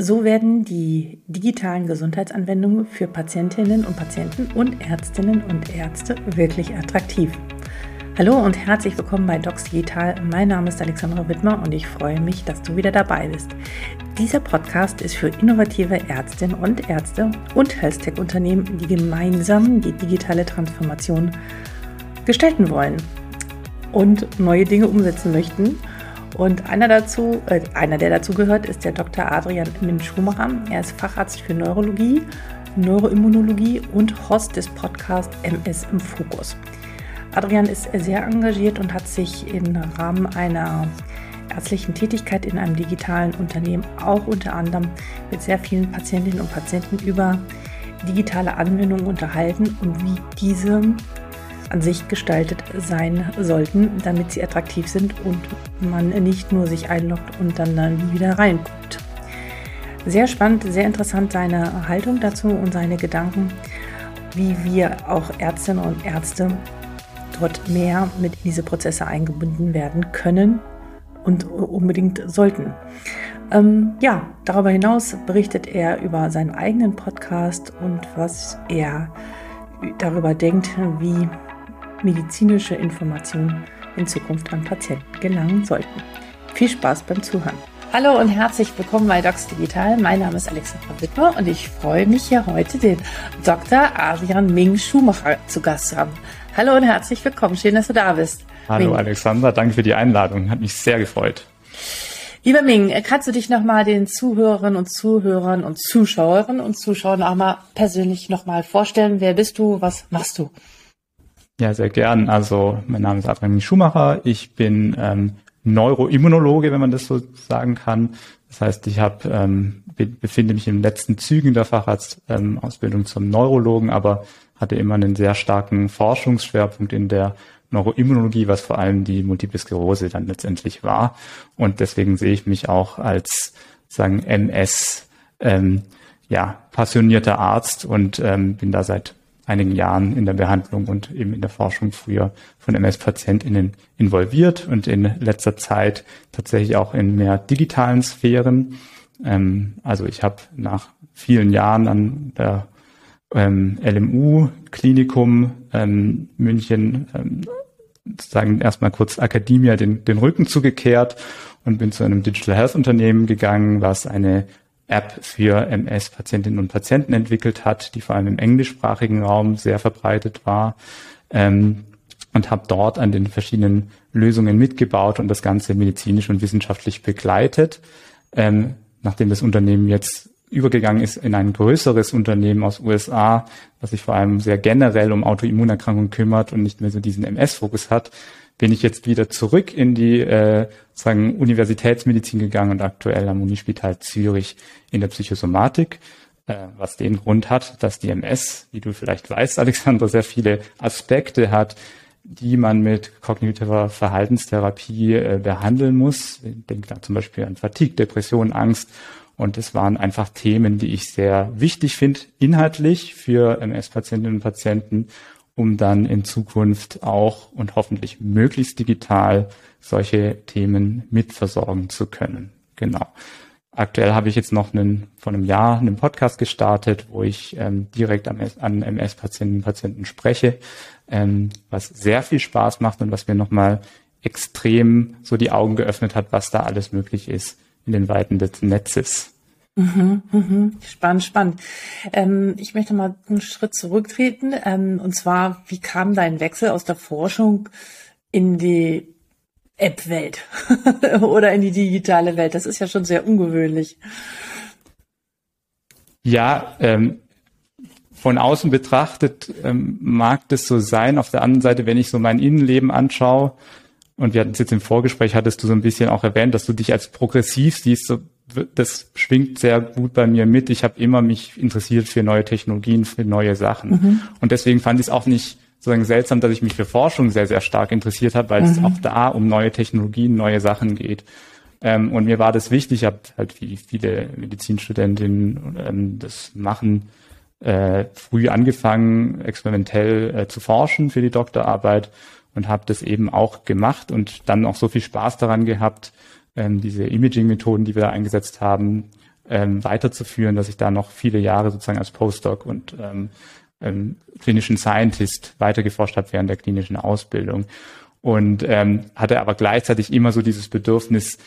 So werden die digitalen Gesundheitsanwendungen für Patientinnen und Patienten und Ärztinnen und Ärzte wirklich attraktiv. Hallo und herzlich willkommen bei Docs Digital. Mein Name ist Alexandra Wittmer und ich freue mich, dass du wieder dabei bist. Dieser Podcast ist für innovative Ärztinnen und Ärzte und Health-Tech-Unternehmen, die gemeinsam die digitale Transformation gestalten wollen und neue Dinge umsetzen möchten. Und einer dazu, äh, einer, der dazu gehört, ist der Dr. Adrian Min-Schumacher. Er ist Facharzt für Neurologie, Neuroimmunologie und Host des Podcasts MS im Fokus. Adrian ist sehr engagiert und hat sich im Rahmen einer ärztlichen Tätigkeit in einem digitalen Unternehmen auch unter anderem mit sehr vielen Patientinnen und Patienten über digitale Anwendungen unterhalten und wie diese an sich gestaltet sein sollten, damit sie attraktiv sind und man nicht nur sich einloggt und dann, dann nie wieder reinguckt. Sehr spannend, sehr interessant seine Haltung dazu und seine Gedanken, wie wir auch Ärztinnen und Ärzte dort mehr mit in diese Prozesse eingebunden werden können und unbedingt sollten. Ähm, ja, darüber hinaus berichtet er über seinen eigenen Podcast und was er darüber denkt, wie medizinische Informationen in Zukunft an Patienten gelangen sollten. Viel Spaß beim Zuhören. Hallo und herzlich willkommen bei Docs Digital. Mein Name ist Alexandra Wittmer und ich freue mich hier heute den Dr. Adrian Ming Schumacher zu Gast zu haben. Hallo und herzlich willkommen. Schön, dass du da bist. Hallo Ming. Alexandra, danke für die Einladung. Hat mich sehr gefreut. Lieber Ming, kannst du dich nochmal den Zuhörerinnen und Zuhörern und Zuschauerinnen und Zuschauern auch mal persönlich nochmal vorstellen? Wer bist du? Was machst du? Ja, sehr gern. Also mein Name ist Adrian Schumacher. Ich bin ähm, Neuroimmunologe, wenn man das so sagen kann. Das heißt, ich habe ähm, be befinde mich den letzten Zügen der Facharztausbildung ähm, zum Neurologen, aber hatte immer einen sehr starken Forschungsschwerpunkt in der Neuroimmunologie, was vor allem die Multiple Sklerose dann letztendlich war. Und deswegen sehe ich mich auch als sagen MS ähm, ja passionierter Arzt und ähm, bin da seit einigen Jahren in der Behandlung und eben in der Forschung früher von MS-PatientInnen involviert und in letzter Zeit tatsächlich auch in mehr digitalen Sphären. Ähm, also ich habe nach vielen Jahren an der ähm, LMU-Klinikum ähm, München ähm, sozusagen erstmal kurz Akademia den, den Rücken zugekehrt und bin zu einem Digital Health Unternehmen gegangen, was eine App für MS-Patientinnen und Patienten entwickelt hat, die vor allem im englischsprachigen Raum sehr verbreitet war. Ähm, und habe dort an den verschiedenen Lösungen mitgebaut und das Ganze medizinisch und wissenschaftlich begleitet. Ähm, nachdem das Unternehmen jetzt übergegangen ist in ein größeres Unternehmen aus USA, was sich vor allem sehr generell um Autoimmunerkrankungen kümmert und nicht mehr so diesen MS-Fokus hat, bin ich jetzt wieder zurück in die äh, sagen Universitätsmedizin gegangen und aktuell am Unispital Zürich in der Psychosomatik, äh, was den Grund hat, dass die MS, wie du vielleicht weißt, Alexander, sehr viele Aspekte hat, die man mit kognitiver Verhaltenstherapie äh, behandeln muss. Ich denke da zum Beispiel an Fatigue, Depression, Angst. Und es waren einfach Themen, die ich sehr wichtig finde, inhaltlich für MS-Patientinnen und Patienten um dann in Zukunft auch und hoffentlich möglichst digital solche Themen mitversorgen zu können. Genau. Aktuell habe ich jetzt noch einen, vor einem Jahr einen Podcast gestartet, wo ich ähm, direkt am, an MS-Patienten Patienten spreche, ähm, was sehr viel Spaß macht und was mir nochmal extrem so die Augen geöffnet hat, was da alles möglich ist in den Weiten des Netzes. Mhm, mhm. Spannend, spannend. Ähm, ich möchte mal einen Schritt zurücktreten. Ähm, und zwar, wie kam dein Wechsel aus der Forschung in die App-Welt oder in die digitale Welt? Das ist ja schon sehr ungewöhnlich. Ja, ähm, von außen betrachtet ähm, mag das so sein. Auf der anderen Seite, wenn ich so mein Innenleben anschaue, und wir hatten es jetzt im Vorgespräch, hattest du so ein bisschen auch erwähnt, dass du dich als progressiv siehst, so das schwingt sehr gut bei mir mit. Ich habe immer mich interessiert für neue Technologien, für neue Sachen. Mhm. Und deswegen fand ich es auch nicht sozusagen seltsam, dass ich mich für Forschung sehr, sehr stark interessiert habe, weil mhm. es auch da um neue Technologien, neue Sachen geht. Ähm, und mir war das wichtig, ich habe halt wie viele Medizinstudentinnen ähm, das machen, äh, früh angefangen, experimentell äh, zu forschen für die Doktorarbeit und habe das eben auch gemacht und dann auch so viel Spaß daran gehabt, ähm, diese Imaging-Methoden, die wir da eingesetzt haben, ähm, weiterzuführen, dass ich da noch viele Jahre sozusagen als Postdoc und ähm, ähm, klinischen Scientist weitergeforscht habe während der klinischen Ausbildung und ähm, hatte aber gleichzeitig immer so dieses Bedürfnis,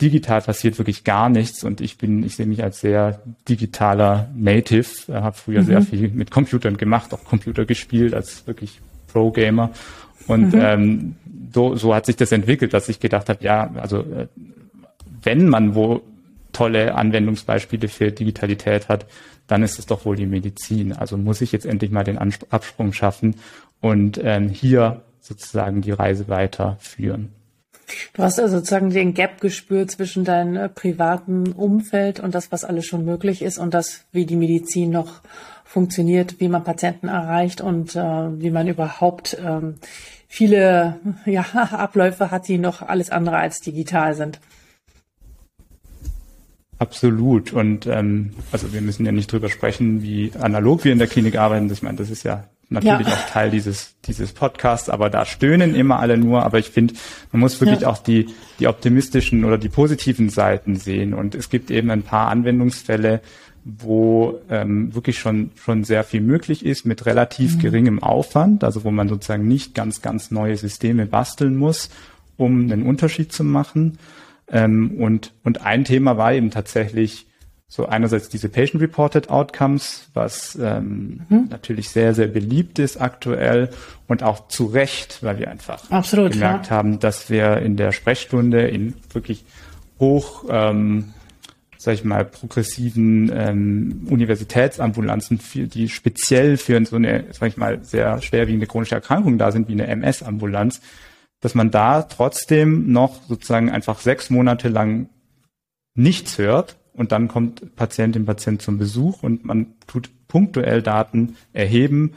digital passiert wirklich gar nichts und ich bin, ich sehe mich als sehr digitaler Native, habe früher mhm. sehr viel mit Computern gemacht, auch Computer gespielt als wirklich Pro-Gamer und mhm. ähm, so, so hat sich das entwickelt, dass ich gedacht habe, ja, also äh, wenn man wo tolle Anwendungsbeispiele für Digitalität hat, dann ist es doch wohl die Medizin. Also muss ich jetzt endlich mal den Absprung schaffen und ähm, hier sozusagen die Reise weiterführen. Du hast also sozusagen den Gap gespürt zwischen deinem äh, privaten Umfeld und das, was alles schon möglich ist und das, wie die Medizin noch funktioniert, wie man Patienten erreicht und äh, wie man überhaupt ähm, viele ja, Abläufe hat, die noch alles andere als digital sind. Absolut. Und ähm, also wir müssen ja nicht drüber sprechen, wie analog wir in der Klinik arbeiten. Ich meine, das ist ja natürlich ja. auch Teil dieses, dieses Podcasts, aber da stöhnen immer alle nur. Aber ich finde, man muss wirklich ja. auch die, die optimistischen oder die positiven Seiten sehen. Und es gibt eben ein paar Anwendungsfälle, wo ähm, wirklich schon, schon sehr viel möglich ist mit relativ mhm. geringem Aufwand, also wo man sozusagen nicht ganz, ganz neue Systeme basteln muss, um einen Unterschied zu machen. Ähm, und, und ein Thema war eben tatsächlich so einerseits diese Patient-Reported Outcomes, was ähm, mhm. natürlich sehr, sehr beliebt ist aktuell und auch zu Recht, weil wir einfach Absolut, gemerkt ja. haben, dass wir in der Sprechstunde in wirklich hoch, ähm, sag ich mal, progressiven ähm, Universitätsambulanzen, für, die speziell für so eine, sag ich mal, sehr schwerwiegende chronische Erkrankung da sind, wie eine MS-Ambulanz, dass man da trotzdem noch sozusagen einfach sechs Monate lang nichts hört und dann kommt Patientin, Patient zum Besuch und man tut punktuell Daten erheben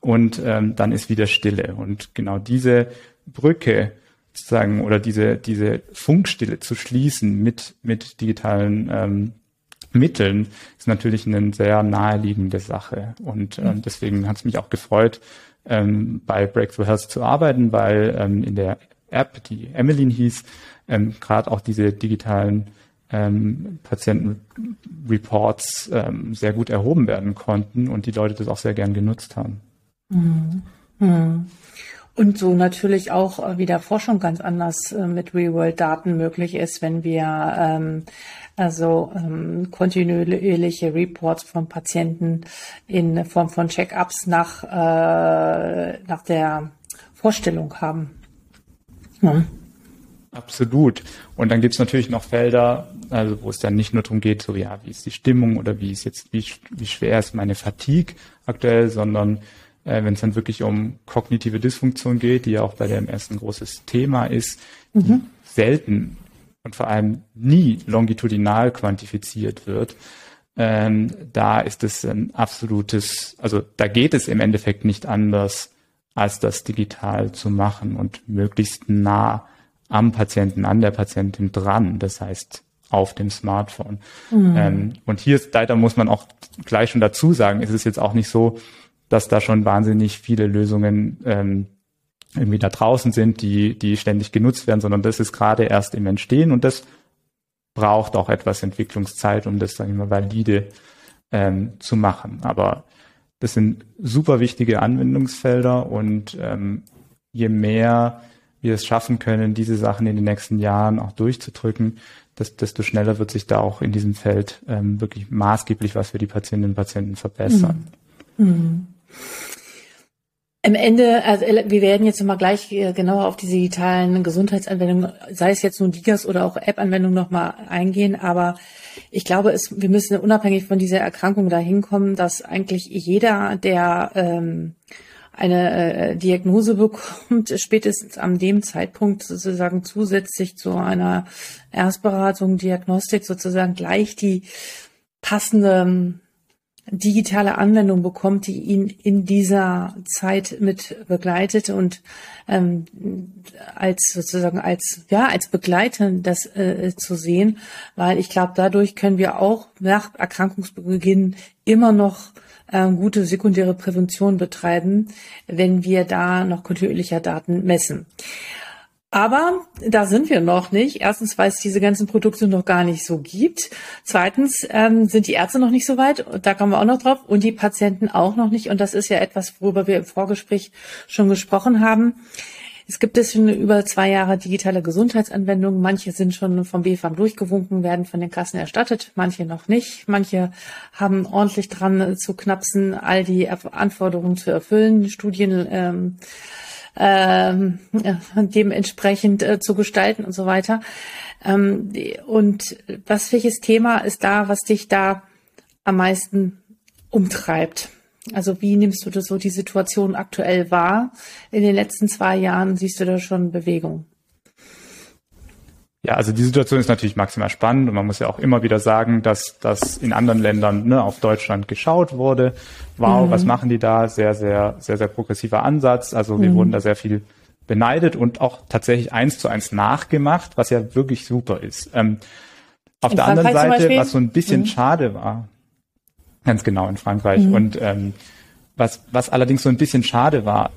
und ähm, dann ist wieder Stille. Und genau diese Brücke sozusagen oder diese, diese Funkstille zu schließen mit, mit digitalen ähm, Mitteln ist natürlich eine sehr naheliegende Sache. Und ähm, deswegen hat es mich auch gefreut, ähm, bei Breakthrough Health zu arbeiten, weil ähm, in der App, die Emmeline hieß, ähm, gerade auch diese digitalen ähm, Patientenreports ähm, sehr gut erhoben werden konnten und die Leute das auch sehr gern genutzt haben. Mhm. Mhm. Und so natürlich auch, äh, wie der Forschung ganz anders äh, mit Real-World-Daten möglich ist, wenn wir ähm, also ähm, kontinuierliche Reports von Patienten in Form von Check-ups nach, äh, nach der Vorstellung haben. Ja. Absolut. Und dann gibt's natürlich noch Felder, also wo es dann nicht nur darum geht, so ja, wie ist die Stimmung oder wie ist jetzt, wie, wie schwer ist meine Fatigue aktuell, sondern äh, wenn es dann wirklich um kognitive Dysfunktion geht, die ja auch bei der MS ein großes Thema ist, mhm. selten und vor allem nie longitudinal quantifiziert wird, ähm, da ist es ein absolutes, also da geht es im Endeffekt nicht anders, als das digital zu machen und möglichst nah am Patienten, an der Patientin dran. Das heißt, auf dem Smartphone. Mhm. Ähm, und hier ist, leider muss man auch gleich schon dazu sagen, ist es jetzt auch nicht so, dass da schon wahnsinnig viele Lösungen ähm, irgendwie da draußen sind, die, die ständig genutzt werden, sondern das ist gerade erst im Entstehen und das braucht auch etwas Entwicklungszeit, um das, wir mal, valide ähm, zu machen. Aber das sind super wichtige Anwendungsfelder und ähm, je mehr wir es schaffen können, diese Sachen in den nächsten Jahren auch durchzudrücken, desto schneller wird sich da auch in diesem Feld ähm, wirklich maßgeblich was für die Patientinnen und Patienten verbessern. Mhm. Mhm. Am Ende, also wir werden jetzt nochmal gleich äh, genauer auf diese digitalen Gesundheitsanwendungen, sei es jetzt nun Digas oder auch App-Anwendungen nochmal eingehen, aber ich glaube, es, wir müssen unabhängig von dieser Erkrankung dahin kommen, dass eigentlich jeder, der ähm, eine äh, Diagnose bekommt, spätestens an dem Zeitpunkt sozusagen zusätzlich zu einer Erstberatung, Diagnostik sozusagen gleich die passende digitale Anwendung bekommt, die ihn in dieser Zeit mit begleitet und ähm, als sozusagen als ja als Begleiter das äh, zu sehen, weil ich glaube, dadurch können wir auch nach Erkrankungsbeginn immer noch äh, gute sekundäre Prävention betreiben, wenn wir da noch kontinuierlicher Daten messen. Aber da sind wir noch nicht. Erstens, weil es diese ganzen Produkte noch gar nicht so gibt. Zweitens ähm, sind die Ärzte noch nicht so weit. Da kommen wir auch noch drauf. Und die Patienten auch noch nicht. Und das ist ja etwas, worüber wir im Vorgespräch schon gesprochen haben. Es gibt es schon über zwei Jahre digitale Gesundheitsanwendungen. Manche sind schon vom BFAM durchgewunken, werden von den Kassen erstattet, manche noch nicht. Manche haben ordentlich dran zu knapsen, all die Anforderungen zu erfüllen. Studien ähm, ähm, dementsprechend äh, zu gestalten und so weiter. Ähm, und was welches Thema ist da, was dich da am meisten umtreibt? Also wie nimmst du das so die Situation aktuell wahr? In den letzten zwei Jahren siehst du da schon Bewegung? Ja, also die Situation ist natürlich maximal spannend und man muss ja auch immer wieder sagen, dass das in anderen Ländern ne, auf Deutschland geschaut wurde. Wow, mhm. was machen die da? Sehr, sehr, sehr, sehr progressiver Ansatz. Also wir mhm. wurden da sehr viel beneidet und auch tatsächlich eins zu eins nachgemacht, was ja wirklich super ist. Ähm, auf in der Frankreich anderen Seite, was so ein bisschen mhm. schade war, ganz genau in Frankreich. Mhm. Und ähm, was, was allerdings so ein bisschen schade war,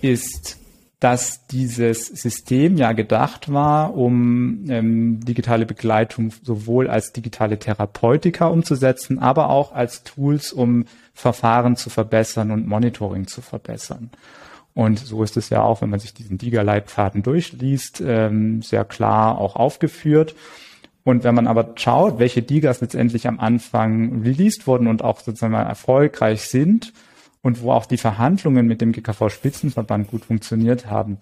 ist, dass dieses System ja gedacht war, um ähm, digitale Begleitung sowohl als digitale Therapeutika umzusetzen, aber auch als Tools, um Verfahren zu verbessern und Monitoring zu verbessern. Und so ist es ja auch, wenn man sich diesen DIGA-Leitfaden durchliest, ähm, sehr klar auch aufgeführt. Und wenn man aber schaut, welche DIGAs letztendlich am Anfang released wurden und auch sozusagen erfolgreich sind, und wo auch die Verhandlungen mit dem GKV-Spitzenverband gut funktioniert haben,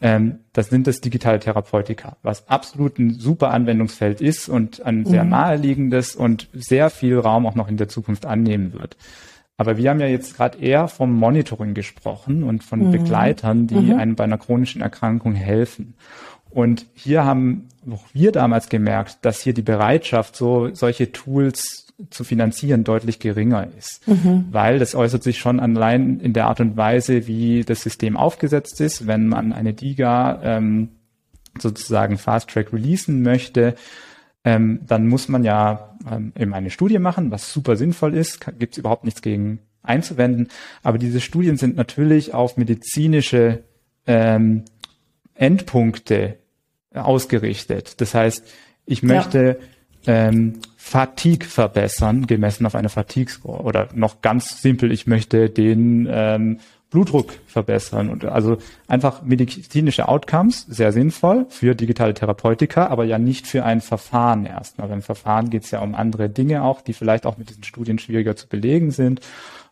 ähm, das sind das digitale Therapeutika, was absolut ein super Anwendungsfeld ist und ein sehr mhm. naheliegendes und sehr viel Raum auch noch in der Zukunft annehmen wird. Aber wir haben ja jetzt gerade eher vom Monitoring gesprochen und von mhm. Begleitern, die mhm. einem bei einer chronischen Erkrankung helfen. Und hier haben auch wir damals gemerkt, dass hier die Bereitschaft, so solche Tools zu finanzieren deutlich geringer ist, mhm. weil das äußert sich schon allein in der Art und Weise, wie das System aufgesetzt ist. Wenn man eine DIGA ähm, sozusagen Fast Track releasen möchte, ähm, dann muss man ja ähm, eben eine Studie machen, was super sinnvoll ist, gibt es überhaupt nichts gegen einzuwenden. Aber diese Studien sind natürlich auf medizinische ähm, Endpunkte ausgerichtet. Das heißt, ich möchte ja. ähm, Fatigue verbessern, gemessen auf eine Fatigue-Score. Oder noch ganz simpel, ich möchte den ähm, Blutdruck verbessern. Und also einfach medizinische Outcomes, sehr sinnvoll für digitale Therapeutika, aber ja nicht für ein Verfahren erstmal. Beim Verfahren geht es ja um andere Dinge auch, die vielleicht auch mit diesen Studien schwieriger zu belegen sind.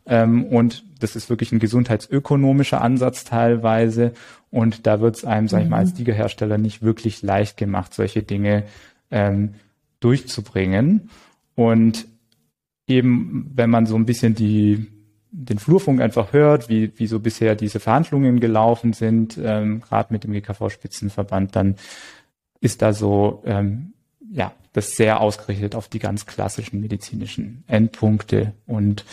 Ähm, und das ist wirklich ein gesundheitsökonomischer Ansatz teilweise. Und da wird es einem, sag ich mal, als mhm. Diga-Hersteller nicht wirklich leicht gemacht, solche Dinge ähm, durchzubringen. Und eben, wenn man so ein bisschen die, den Flurfunk einfach hört, wie, wie so bisher diese Verhandlungen gelaufen sind, ähm, gerade mit dem GKV-Spitzenverband, dann ist da so, ähm, ja, das sehr ausgerichtet auf die ganz klassischen medizinischen Endpunkte. Und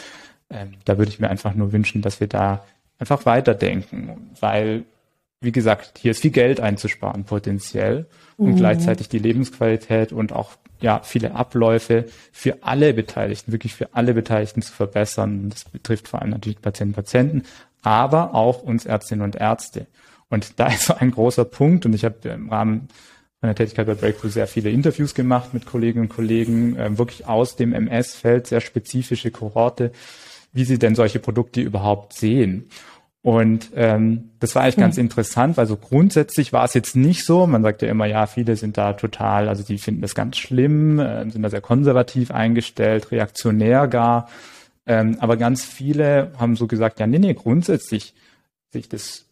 ähm, da würde ich mir einfach nur wünschen, dass wir da einfach weiterdenken, weil wie gesagt, hier ist viel Geld einzusparen potenziell und mhm. gleichzeitig die Lebensqualität und auch ja viele Abläufe für alle Beteiligten, wirklich für alle Beteiligten zu verbessern. Das betrifft vor allem natürlich Patienten, Patienten, aber auch uns Ärztinnen und Ärzte. Und da ist so ein großer Punkt und ich habe im Rahmen meiner Tätigkeit bei Breakthrough sehr viele Interviews gemacht mit Kolleginnen und Kollegen, äh, wirklich aus dem MS-Feld, sehr spezifische Kohorte, wie sie denn solche Produkte überhaupt sehen. Und ähm, das war eigentlich ganz mhm. interessant, weil so grundsätzlich war es jetzt nicht so. Man sagt ja immer, ja, viele sind da total, also die finden das ganz schlimm, äh, sind da sehr konservativ eingestellt, reaktionär gar. Ähm, aber ganz viele haben so gesagt, ja, nee, nee, grundsätzlich sich das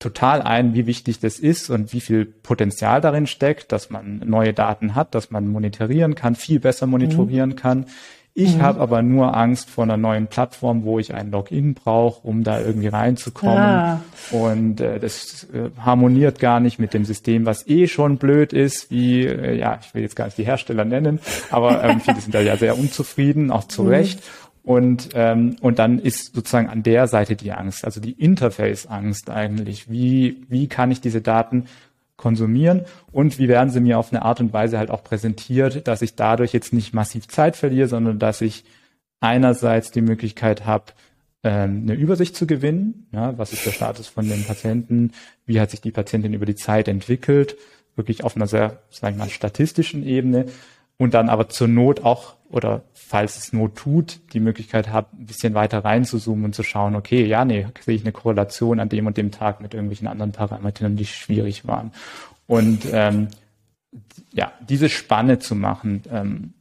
total ein, wie wichtig das ist und wie viel Potenzial darin steckt, dass man neue Daten hat, dass man monitorieren kann, viel besser monitorieren mhm. kann ich mhm. habe aber nur Angst vor einer neuen Plattform, wo ich ein Login brauche, um da irgendwie reinzukommen. Ah. Und äh, das äh, harmoniert gar nicht mit dem System, was eh schon blöd ist, wie, äh, ja, ich will jetzt gar nicht die Hersteller nennen, aber ähm, viele sind da ja sehr unzufrieden, auch zu mhm. Recht. Und, ähm, und dann ist sozusagen an der Seite die Angst, also die Interface-Angst eigentlich. Wie, wie kann ich diese Daten konsumieren und wie werden sie mir auf eine Art und Weise halt auch präsentiert, dass ich dadurch jetzt nicht massiv Zeit verliere, sondern dass ich einerseits die Möglichkeit habe, ähm, eine Übersicht zu gewinnen. Ja, was ist der Status von den Patienten? Wie hat sich die Patientin über die Zeit entwickelt? Wirklich auf einer sehr, sagen wir mal, statistischen Ebene. Und dann aber zur Not auch, oder falls es Not tut, die Möglichkeit hat, ein bisschen weiter reinzuzoomen und zu schauen, okay, ja, nee, sehe ich eine Korrelation an dem und dem Tag mit irgendwelchen anderen Parametern, die schwierig waren. Und ähm, ja, diese Spanne zu machen, ähm,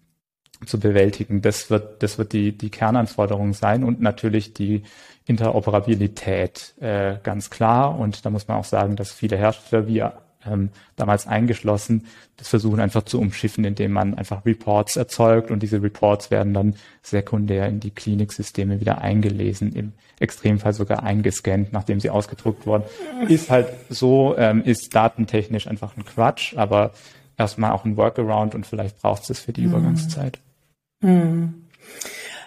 zu bewältigen. Das wird, das wird die, die Kernanforderung sein und natürlich die Interoperabilität äh, ganz klar. Und da muss man auch sagen, dass viele Hersteller, wie ähm, damals eingeschlossen, das versuchen einfach zu umschiffen, indem man einfach Reports erzeugt und diese Reports werden dann sekundär in die Kliniksysteme wieder eingelesen, im Extremfall sogar eingescannt, nachdem sie ausgedruckt wurden. Ist halt so, ähm, ist datentechnisch einfach ein Quatsch, aber erstmal auch ein Workaround und vielleicht braucht es das für die mhm. Übergangszeit.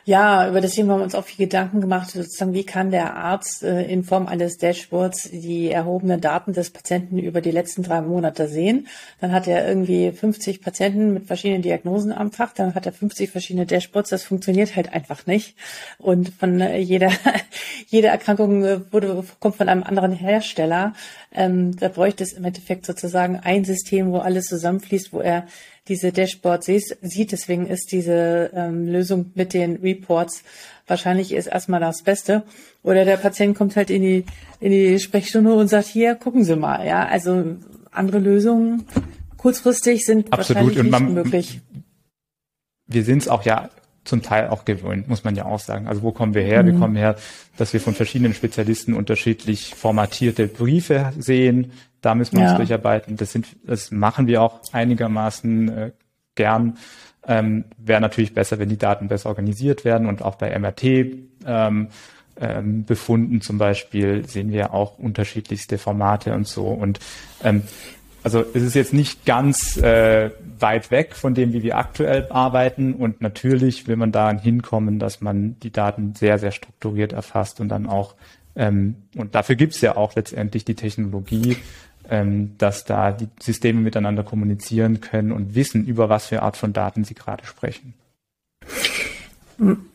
Ja, über das Thema haben wir uns auch viel Gedanken gemacht, sozusagen, wie kann der Arzt äh, in Form eines Dashboards die erhobenen Daten des Patienten über die letzten drei Monate sehen. Dann hat er irgendwie 50 Patienten mit verschiedenen Diagnosen am Fach, dann hat er 50 verschiedene Dashboards, das funktioniert halt einfach nicht. Und von äh, jeder, jede Erkrankung äh, wurde, kommt von einem anderen Hersteller. Ähm, da bräuchte es im Endeffekt sozusagen ein System, wo alles zusammenfließt, wo er diese Dashboards sieht. Deswegen ist diese ähm, Lösung mit den Reports wahrscheinlich ist erstmal das Beste. Oder der Patient kommt halt in die, in die Sprechstunde und sagt, hier, gucken Sie mal. Ja, also andere Lösungen kurzfristig sind Absolut. wahrscheinlich nicht möglich. Wir sind es auch ja zum Teil auch gewöhnt, muss man ja auch sagen. Also wo kommen wir her? Mhm. Wir kommen her, dass wir von verschiedenen Spezialisten unterschiedlich formatierte Briefe sehen, da müssen wir ja. uns durcharbeiten. Das sind, das machen wir auch einigermaßen äh, gern. Ähm, Wäre natürlich besser, wenn die Daten besser organisiert werden und auch bei MRT ähm, ähm, Befunden zum Beispiel sehen wir auch unterschiedlichste Formate und so. Und ähm, also es ist jetzt nicht ganz äh, weit weg von dem, wie wir aktuell arbeiten. Und natürlich will man dahin hinkommen, dass man die Daten sehr, sehr strukturiert erfasst und dann auch, ähm, und dafür gibt es ja auch letztendlich die Technologie, ähm, dass da die Systeme miteinander kommunizieren können und wissen, über was für Art von Daten sie gerade sprechen.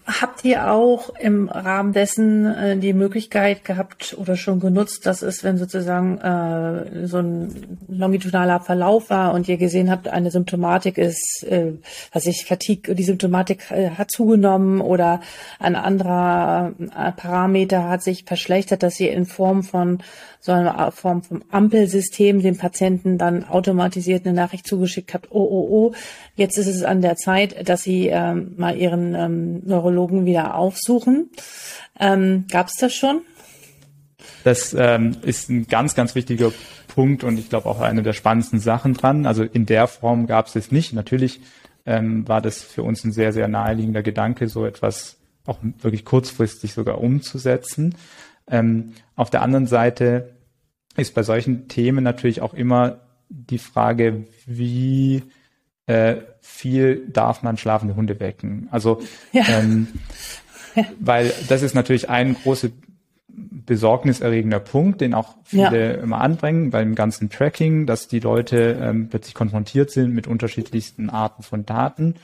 Habt ihr auch im Rahmen dessen äh, die Möglichkeit gehabt oder schon genutzt, dass es, wenn sozusagen äh, so ein longitudaler Verlauf war und ihr gesehen habt, eine Symptomatik ist, äh, was ich Fatigue, die Symptomatik äh, hat zugenommen oder ein anderer äh, Parameter hat sich verschlechtert, dass ihr in Form von so einer Form vom Ampelsystem dem Patienten dann automatisiert eine Nachricht zugeschickt habt, oh, oh, oh, jetzt ist es an der Zeit, dass sie ähm, mal ihren ähm, Neurologen wieder aufsuchen. Ähm, Gab es das schon? Das ähm, ist ein ganz, ganz wichtiger Punkt und ich glaube auch eine der spannendsten Sachen dran. Also in der Form gab es es nicht. Natürlich ähm, war das für uns ein sehr, sehr naheliegender Gedanke, so etwas auch wirklich kurzfristig sogar umzusetzen. Ähm, auf der anderen Seite ist bei solchen Themen natürlich auch immer die Frage, wie äh, viel darf man schlafende Hunde wecken? Also, ja. ähm, weil das ist natürlich ein großer besorgniserregender Punkt, den auch viele ja. immer anbringen beim ganzen Tracking, dass die Leute ähm, plötzlich konfrontiert sind mit unterschiedlichsten Arten von Daten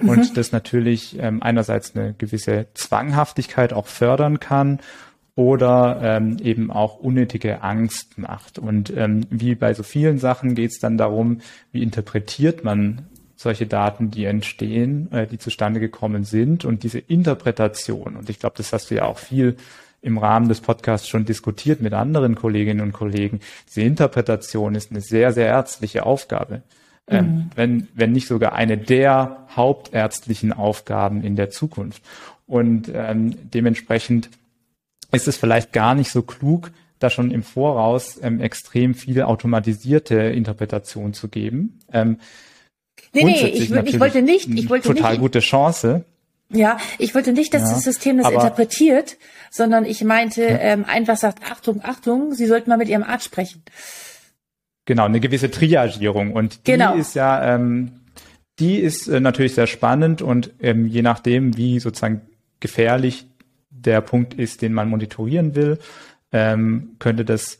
mhm. und das natürlich ähm, einerseits eine gewisse Zwanghaftigkeit auch fördern kann oder ähm, eben auch unnötige Angst macht. Und ähm, wie bei so vielen Sachen geht es dann darum, wie interpretiert man solche Daten, die entstehen, äh, die zustande gekommen sind und diese Interpretation. Und ich glaube, das hast du ja auch viel im Rahmen des Podcasts schon diskutiert mit anderen Kolleginnen und Kollegen. Diese Interpretation ist eine sehr, sehr ärztliche Aufgabe. Ähm, mhm. wenn, wenn nicht sogar eine der hauptärztlichen Aufgaben in der Zukunft. Und ähm, dementsprechend ist es vielleicht gar nicht so klug, da schon im Voraus ähm, extrem viel automatisierte Interpretation zu geben. Ähm, nee, nee, ich, ich wollte nicht, ich wollte total nicht, gute Chance. Ja, ich wollte nicht, dass ja, das System das interpretiert, sondern ich meinte ja. ähm, einfach sagt, Achtung, Achtung, Sie sollten mal mit Ihrem Arzt sprechen. Genau, eine gewisse Triagierung und die genau. ist ja, ähm, die ist äh, natürlich sehr spannend und ähm, je nachdem, wie sozusagen gefährlich der Punkt ist, den man monitorieren will, ähm, könnte das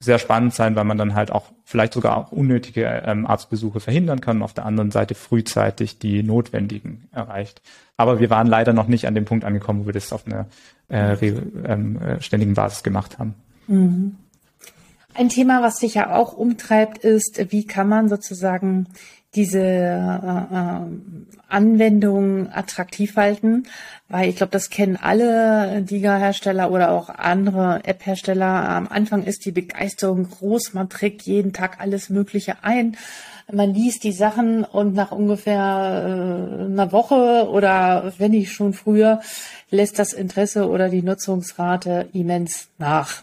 sehr spannend sein, weil man dann halt auch vielleicht sogar auch unnötige ähm, Arztbesuche verhindern kann und auf der anderen Seite frühzeitig die notwendigen erreicht. Aber wir waren leider noch nicht an dem Punkt angekommen, wo wir das auf einer äh, ähm, äh, ständigen Basis gemacht haben. Mhm. Ein Thema, was sich ja auch umtreibt, ist, wie kann man sozusagen diese äh, äh, Anwendung attraktiv halten, weil ich glaube, das kennen alle Diga-Hersteller oder auch andere App-Hersteller. Am Anfang ist die Begeisterung groß, man trägt jeden Tag alles Mögliche ein. Man liest die Sachen und nach ungefähr äh, einer Woche oder wenn nicht schon früher lässt das Interesse oder die Nutzungsrate immens nach.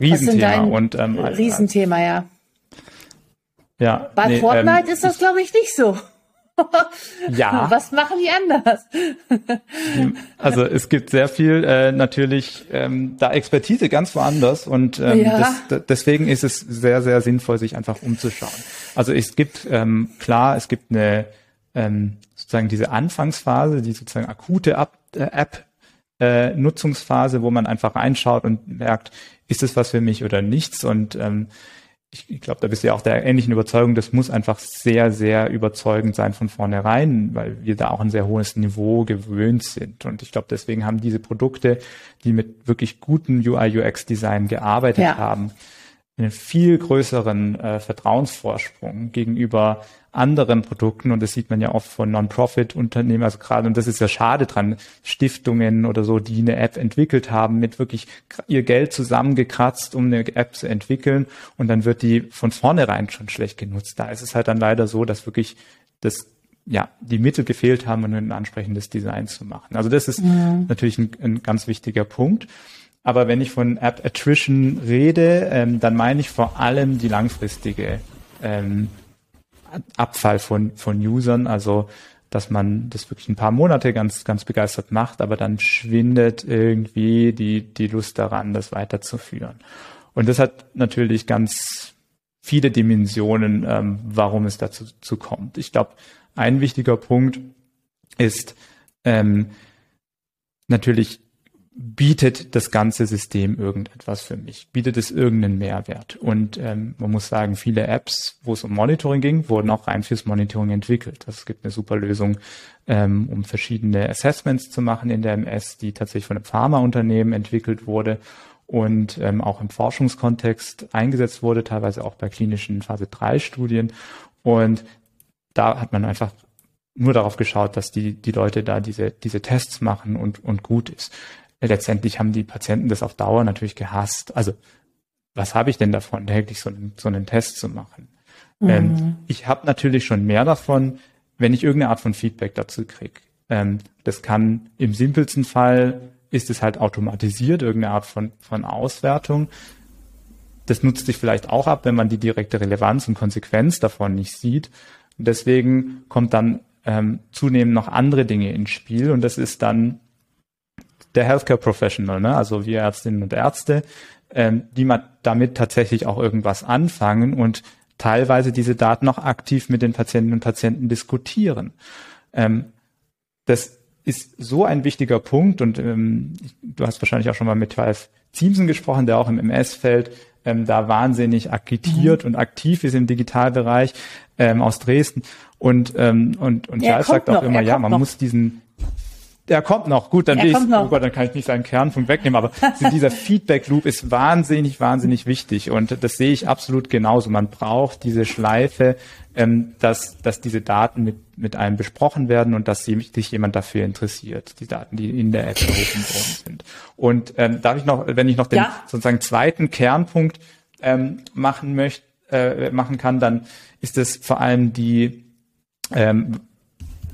Riesenthema und ähm, Riesenthema, ja. Ja. Bei nee, Fortnite ähm, ist das, glaube ich, nicht so. ja. Was machen die anders? also es gibt sehr viel äh, natürlich ähm, da Expertise ganz woanders und ähm, ja. das, deswegen ist es sehr, sehr sinnvoll, sich einfach umzuschauen. Also es gibt ähm, klar, es gibt eine ähm, sozusagen diese Anfangsphase, die sozusagen akute App, äh, App äh, Nutzungsphase, wo man einfach reinschaut und merkt, ist es was für mich oder nichts und ähm, ich, ich glaube, da bist du ja auch der ähnlichen Überzeugung, das muss einfach sehr, sehr überzeugend sein von vornherein, weil wir da auch ein sehr hohes Niveau gewöhnt sind. Und ich glaube, deswegen haben diese Produkte, die mit wirklich gutem UI-UX-Design gearbeitet ja. haben, einen viel größeren äh, Vertrauensvorsprung gegenüber anderen Produkten und das sieht man ja oft von Non-Profit-Unternehmen, also gerade, und das ist ja schade dran, Stiftungen oder so, die eine App entwickelt haben, mit wirklich ihr Geld zusammengekratzt, um eine App zu entwickeln und dann wird die von vornherein schon schlecht genutzt. Da ist es halt dann leider so, dass wirklich das ja, die Mittel gefehlt haben, um ein ansprechendes Design zu machen. Also das ist ja. natürlich ein, ein ganz wichtiger Punkt. Aber wenn ich von App Attrition rede, ähm, dann meine ich vor allem die langfristige ähm, Abfall von, von Usern, also dass man das wirklich ein paar Monate ganz, ganz begeistert macht, aber dann schwindet irgendwie die, die Lust daran, das weiterzuführen. Und das hat natürlich ganz viele Dimensionen, ähm, warum es dazu zu kommt. Ich glaube, ein wichtiger Punkt ist ähm, natürlich bietet das ganze System irgendetwas für mich? Bietet es irgendeinen Mehrwert? Und ähm, man muss sagen, viele Apps, wo es um Monitoring ging, wurden auch rein fürs Monitoring entwickelt. Also es gibt eine super Lösung, ähm, um verschiedene Assessments zu machen in der MS, die tatsächlich von einem Pharmaunternehmen entwickelt wurde und ähm, auch im Forschungskontext eingesetzt wurde, teilweise auch bei klinischen Phase 3 Studien. Und da hat man einfach nur darauf geschaut, dass die, die Leute da diese, diese Tests machen und, und gut ist letztendlich haben die Patienten das auf Dauer natürlich gehasst. Also was habe ich denn davon, täglich so einen, so einen Test zu machen? Mhm. Ähm, ich habe natürlich schon mehr davon, wenn ich irgendeine Art von Feedback dazu kriege. Ähm, das kann im simpelsten Fall ist es halt automatisiert, irgendeine Art von, von Auswertung. Das nutzt sich vielleicht auch ab, wenn man die direkte Relevanz und Konsequenz davon nicht sieht. Und deswegen kommt dann ähm, zunehmend noch andere Dinge ins Spiel und das ist dann der Healthcare Professional, ne? also wir Ärztinnen und Ärzte, ähm, die mal damit tatsächlich auch irgendwas anfangen und teilweise diese Daten auch aktiv mit den Patientinnen und Patienten diskutieren. Ähm, das ist so ein wichtiger Punkt und ähm, du hast wahrscheinlich auch schon mal mit Ralf Ziemsen gesprochen, der auch im MS-Feld ähm, da wahnsinnig agitiert mhm. und aktiv ist im Digitalbereich ähm, aus Dresden. Und, ähm, und, und Charles sagt auch noch, immer, ja, man noch. muss diesen der kommt noch. Gut, dann, will ich, oh Gott, dann kann ich nicht seinen Kernpunkt wegnehmen. Aber dieser Feedback Loop ist wahnsinnig, wahnsinnig wichtig. Und das sehe ich absolut genauso. Man braucht diese Schleife, ähm, dass, dass diese Daten mit, mit einem besprochen werden und dass sich jemand dafür interessiert. Die Daten, die in der App erhoben worden sind. Und ähm, darf ich noch, wenn ich noch den ja. sozusagen zweiten Kernpunkt ähm, machen möchte, äh, machen kann, dann ist es vor allem die ähm,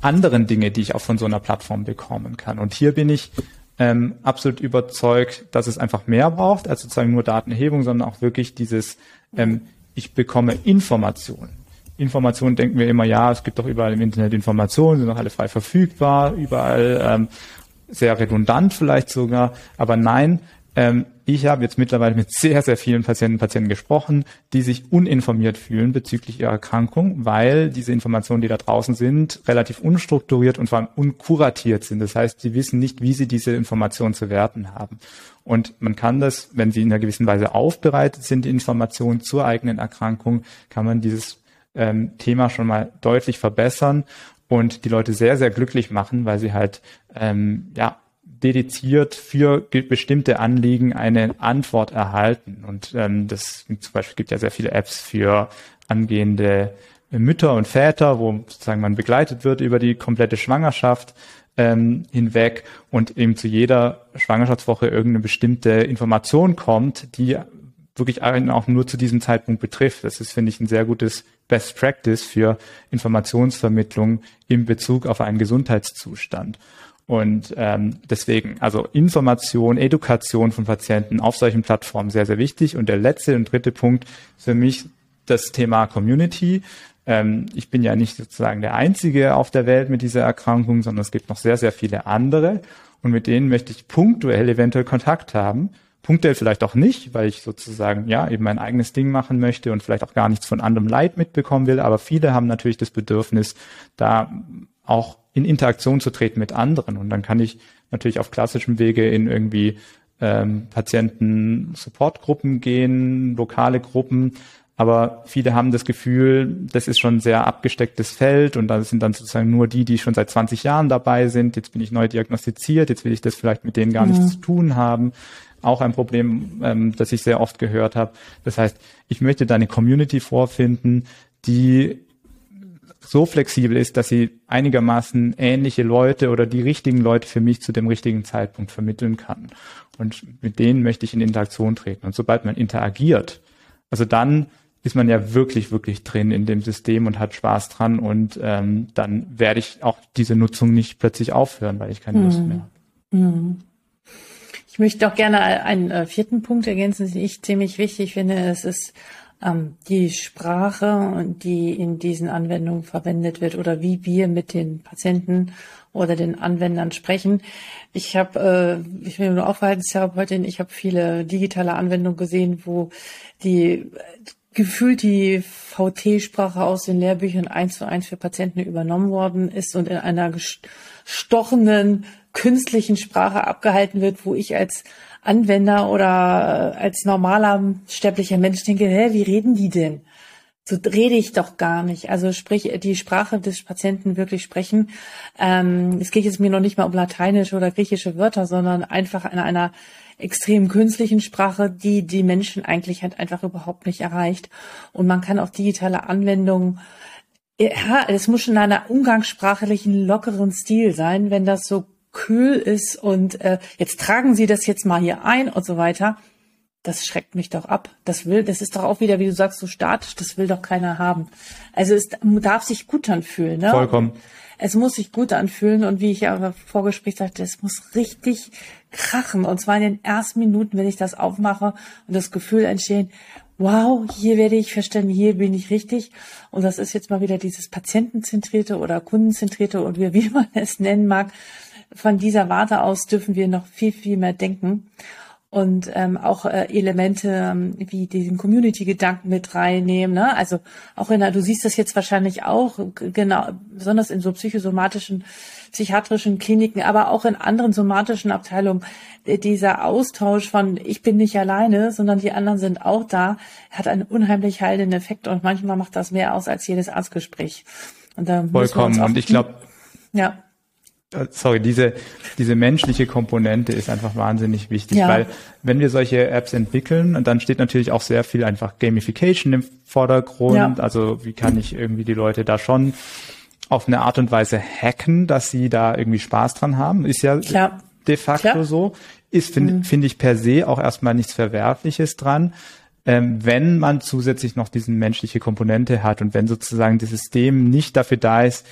anderen Dinge, die ich auch von so einer Plattform bekommen kann. Und hier bin ich ähm, absolut überzeugt, dass es einfach mehr braucht als sozusagen nur Datenerhebung, sondern auch wirklich dieses, ähm, ich bekomme Informationen. Informationen denken wir immer, ja, es gibt doch überall im Internet Informationen, sind doch alle frei verfügbar, überall ähm, sehr redundant vielleicht sogar, aber nein, ähm, ich habe jetzt mittlerweile mit sehr, sehr vielen Patienten und Patienten gesprochen, die sich uninformiert fühlen bezüglich ihrer Erkrankung, weil diese Informationen, die da draußen sind, relativ unstrukturiert und vor allem unkuratiert sind. Das heißt, sie wissen nicht, wie sie diese Informationen zu werten haben. Und man kann das, wenn sie in einer gewissen Weise aufbereitet sind, die Informationen zur eigenen Erkrankung, kann man dieses ähm, Thema schon mal deutlich verbessern und die Leute sehr, sehr glücklich machen, weil sie halt ähm, ja dediziert für bestimmte Anliegen eine Antwort erhalten. Und ähm, das zum Beispiel gibt ja sehr viele Apps für angehende Mütter und Väter, wo sozusagen man begleitet wird über die komplette Schwangerschaft ähm, hinweg und eben zu jeder Schwangerschaftswoche irgendeine bestimmte Information kommt, die wirklich auch nur zu diesem Zeitpunkt betrifft. Das ist, finde ich, ein sehr gutes Best Practice für Informationsvermittlung in Bezug auf einen Gesundheitszustand. Und ähm, deswegen, also Information, Education von Patienten auf solchen Plattformen sehr, sehr wichtig. Und der letzte und dritte Punkt ist für mich das Thema Community. Ähm, ich bin ja nicht sozusagen der Einzige auf der Welt mit dieser Erkrankung, sondern es gibt noch sehr, sehr viele andere. Und mit denen möchte ich punktuell eventuell Kontakt haben. Punktuell vielleicht auch nicht, weil ich sozusagen ja eben mein eigenes Ding machen möchte und vielleicht auch gar nichts von anderem Leid mitbekommen will. Aber viele haben natürlich das Bedürfnis, da auch in Interaktion zu treten mit anderen. Und dann kann ich natürlich auf klassischem Wege in irgendwie ähm, Patienten-Support-Gruppen gehen, lokale Gruppen. Aber viele haben das Gefühl, das ist schon ein sehr abgestecktes Feld und da sind dann sozusagen nur die, die schon seit 20 Jahren dabei sind. Jetzt bin ich neu diagnostiziert, jetzt will ich das vielleicht mit denen gar nichts zu tun haben. Auch ein Problem, ähm, das ich sehr oft gehört habe. Das heißt, ich möchte da eine Community vorfinden, die so flexibel ist, dass sie einigermaßen ähnliche Leute oder die richtigen Leute für mich zu dem richtigen Zeitpunkt vermitteln kann. Und mit denen möchte ich in Interaktion treten. Und sobald man interagiert, also dann ist man ja wirklich, wirklich drin in dem System und hat Spaß dran und ähm, dann werde ich auch diese Nutzung nicht plötzlich aufhören, weil ich keine Lust mhm. mehr habe. Mhm. Ich möchte auch gerne einen äh, vierten Punkt ergänzen, den ich ziemlich wichtig finde. Es ist die Sprache, die in diesen Anwendungen verwendet wird oder wie wir mit den Patienten oder den Anwendern sprechen. Ich habe, äh, ich bin nur Aufverhaltenstherapeutin, ich habe viele digitale Anwendungen gesehen, wo die gefühlt die VT-Sprache aus den Lehrbüchern eins zu eins für Patienten übernommen worden ist und in einer gestochenen künstlichen Sprache abgehalten wird, wo ich als Anwender oder als normaler sterblicher Mensch denke, hä, wie reden die denn? So rede ich doch gar nicht. Also sprich die Sprache des Patienten wirklich sprechen. Ähm, es geht jetzt mir noch nicht mal um lateinische oder griechische Wörter, sondern einfach in einer extrem künstlichen Sprache, die die Menschen eigentlich halt einfach überhaupt nicht erreicht. Und man kann auch digitale Anwendungen ja, es muss schon in einer umgangssprachlichen, lockeren Stil sein, wenn das so kühl ist und äh, jetzt tragen Sie das jetzt mal hier ein und so weiter. Das schreckt mich doch ab. Das will, das ist doch auch wieder, wie du sagst, so statisch. Das will doch keiner haben. Also es darf sich gut anfühlen. Ne? Vollkommen. Es muss sich gut anfühlen und wie ich ja im Vorgespräch sagte, es muss richtig krachen. Und zwar in den ersten Minuten, wenn ich das aufmache und das Gefühl entstehen, wow, hier werde ich verstanden, hier bin ich richtig. Und das ist jetzt mal wieder dieses patientenzentrierte oder kundenzentrierte und wie, wie man es nennen mag von dieser Warte aus dürfen wir noch viel, viel mehr denken und ähm, auch äh, Elemente ähm, wie diesen Community-Gedanken mit reinnehmen. Ne? Also auch in der, du siehst das jetzt wahrscheinlich auch, genau, besonders in so psychosomatischen, psychiatrischen Kliniken, aber auch in anderen somatischen Abteilungen, dieser Austausch von ich bin nicht alleine, sondern die anderen sind auch da, hat einen unheimlich heilenden Effekt und manchmal macht das mehr aus als jedes Arztgespräch. Und da Vollkommen. Und ich glaube, ja sorry, diese, diese menschliche Komponente ist einfach wahnsinnig wichtig, ja. weil wenn wir solche Apps entwickeln, und dann steht natürlich auch sehr viel einfach Gamification im Vordergrund, ja. also wie kann ich irgendwie die Leute da schon auf eine Art und Weise hacken, dass sie da irgendwie Spaß dran haben, ist ja Klar. de facto Klar. so, ist, finde mhm. find ich per se auch erstmal nichts Verwerfliches dran. Ähm, wenn man zusätzlich noch diesen menschliche Komponente hat und wenn sozusagen das System nicht dafür da ist,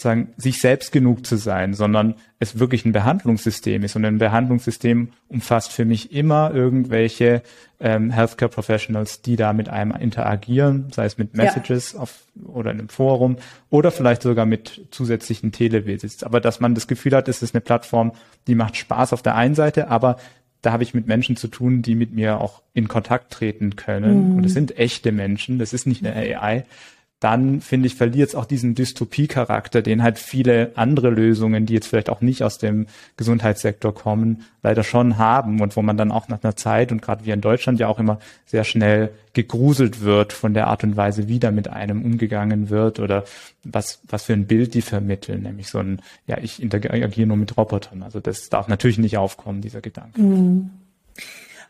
sagen, sich selbst genug zu sein, sondern es wirklich ein Behandlungssystem ist. Und ein Behandlungssystem umfasst für mich immer irgendwelche ähm, Healthcare Professionals, die da mit einem interagieren, sei es mit Messages ja. auf, oder in einem Forum oder vielleicht sogar mit zusätzlichen Televisits. Aber dass man das Gefühl hat, es ist eine Plattform, die macht Spaß auf der einen Seite, aber da habe ich mit Menschen zu tun, die mit mir auch in Kontakt treten können. Mhm. Und es sind echte Menschen, das ist nicht eine AI dann finde ich, verliert es auch diesen Dystopie-Charakter, den halt viele andere Lösungen, die jetzt vielleicht auch nicht aus dem Gesundheitssektor kommen, leider schon haben und wo man dann auch nach einer Zeit und gerade wir in Deutschland ja auch immer sehr schnell gegruselt wird von der Art und Weise, wie da mit einem umgegangen wird oder was, was für ein Bild die vermitteln, nämlich so ein, ja, ich interagiere nur mit Robotern. Also das darf natürlich nicht aufkommen, dieser Gedanke. Mhm.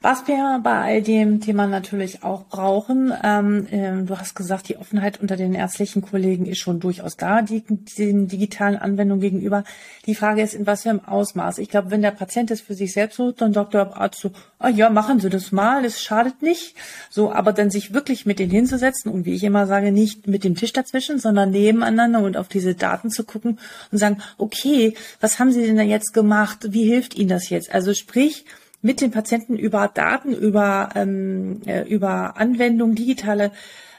Was wir bei all dem Thema natürlich auch brauchen, ähm, äh, du hast gesagt, die Offenheit unter den ärztlichen Kollegen ist schon durchaus da, die, den digitalen Anwendungen gegenüber. Die Frage ist, in was für einem Ausmaß. Ich glaube, wenn der Patient es für sich selbst sucht, dann sagt der Arzt so, ah ja, machen Sie das mal, es schadet nicht. So, aber dann sich wirklich mit denen hinzusetzen und wie ich immer sage, nicht mit dem Tisch dazwischen, sondern nebeneinander und auf diese Daten zu gucken und sagen, okay, was haben Sie denn da jetzt gemacht? Wie hilft Ihnen das jetzt? Also sprich, mit den Patienten über Daten, über, ähm, äh, über Anwendungen, digitale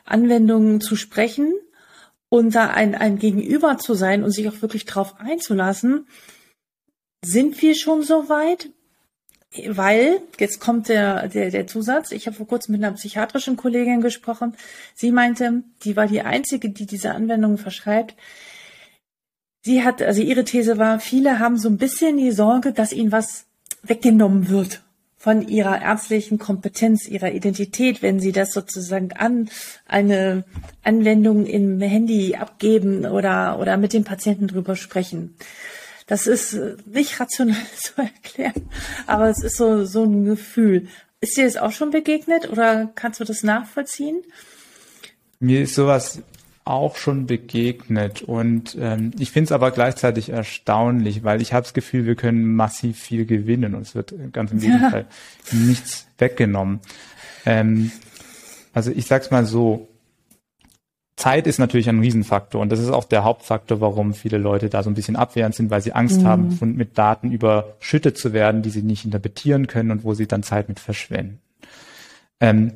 Anwendungen zu sprechen und da ein, ein Gegenüber zu sein und sich auch wirklich drauf einzulassen. Sind wir schon so weit? Weil, jetzt kommt der, der, der Zusatz, ich habe vor kurzem mit einer psychiatrischen Kollegin gesprochen, sie meinte, die war die Einzige, die diese Anwendungen verschreibt. Sie hat, also ihre These war, viele haben so ein bisschen die Sorge, dass ihnen was weggenommen wird von ihrer ärztlichen Kompetenz, ihrer Identität, wenn sie das sozusagen an eine Anwendung im Handy abgeben oder, oder mit dem Patienten drüber sprechen. Das ist nicht rational zu erklären, aber es ist so, so ein Gefühl. Ist dir das auch schon begegnet oder kannst du das nachvollziehen? Mir ist sowas auch schon begegnet und ähm, ich finde es aber gleichzeitig erstaunlich, weil ich habe das Gefühl, wir können massiv viel gewinnen und es wird ganz im Gegenteil ja. nichts weggenommen. Ähm, also ich sag's mal so, Zeit ist natürlich ein Riesenfaktor und das ist auch der Hauptfaktor, warum viele Leute da so ein bisschen abwehrend sind, weil sie Angst mhm. haben, von, mit Daten überschüttet zu werden, die sie nicht interpretieren können und wo sie dann Zeit mit verschwenden. Ähm,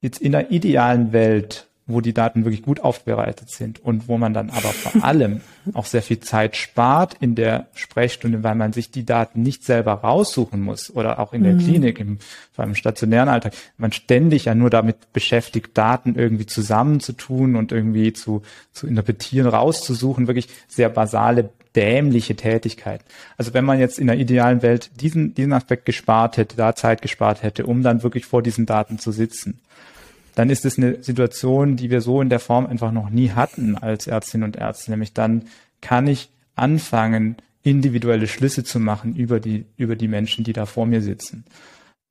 jetzt in der idealen Welt wo die Daten wirklich gut aufbereitet sind und wo man dann aber vor allem auch sehr viel Zeit spart in der Sprechstunde, weil man sich die Daten nicht selber raussuchen muss oder auch in der mhm. Klinik, im, vor allem im stationären Alltag, man ständig ja nur damit beschäftigt, Daten irgendwie zusammenzutun und irgendwie zu, zu interpretieren, rauszusuchen, wirklich sehr basale dämliche Tätigkeit. Also wenn man jetzt in der idealen Welt diesen, diesen Aspekt gespart hätte, da Zeit gespart hätte, um dann wirklich vor diesen Daten zu sitzen, dann ist es eine Situation, die wir so in der Form einfach noch nie hatten als Ärztinnen und Ärzte. Nämlich dann kann ich anfangen, individuelle Schlüsse zu machen über die, über die Menschen, die da vor mir sitzen.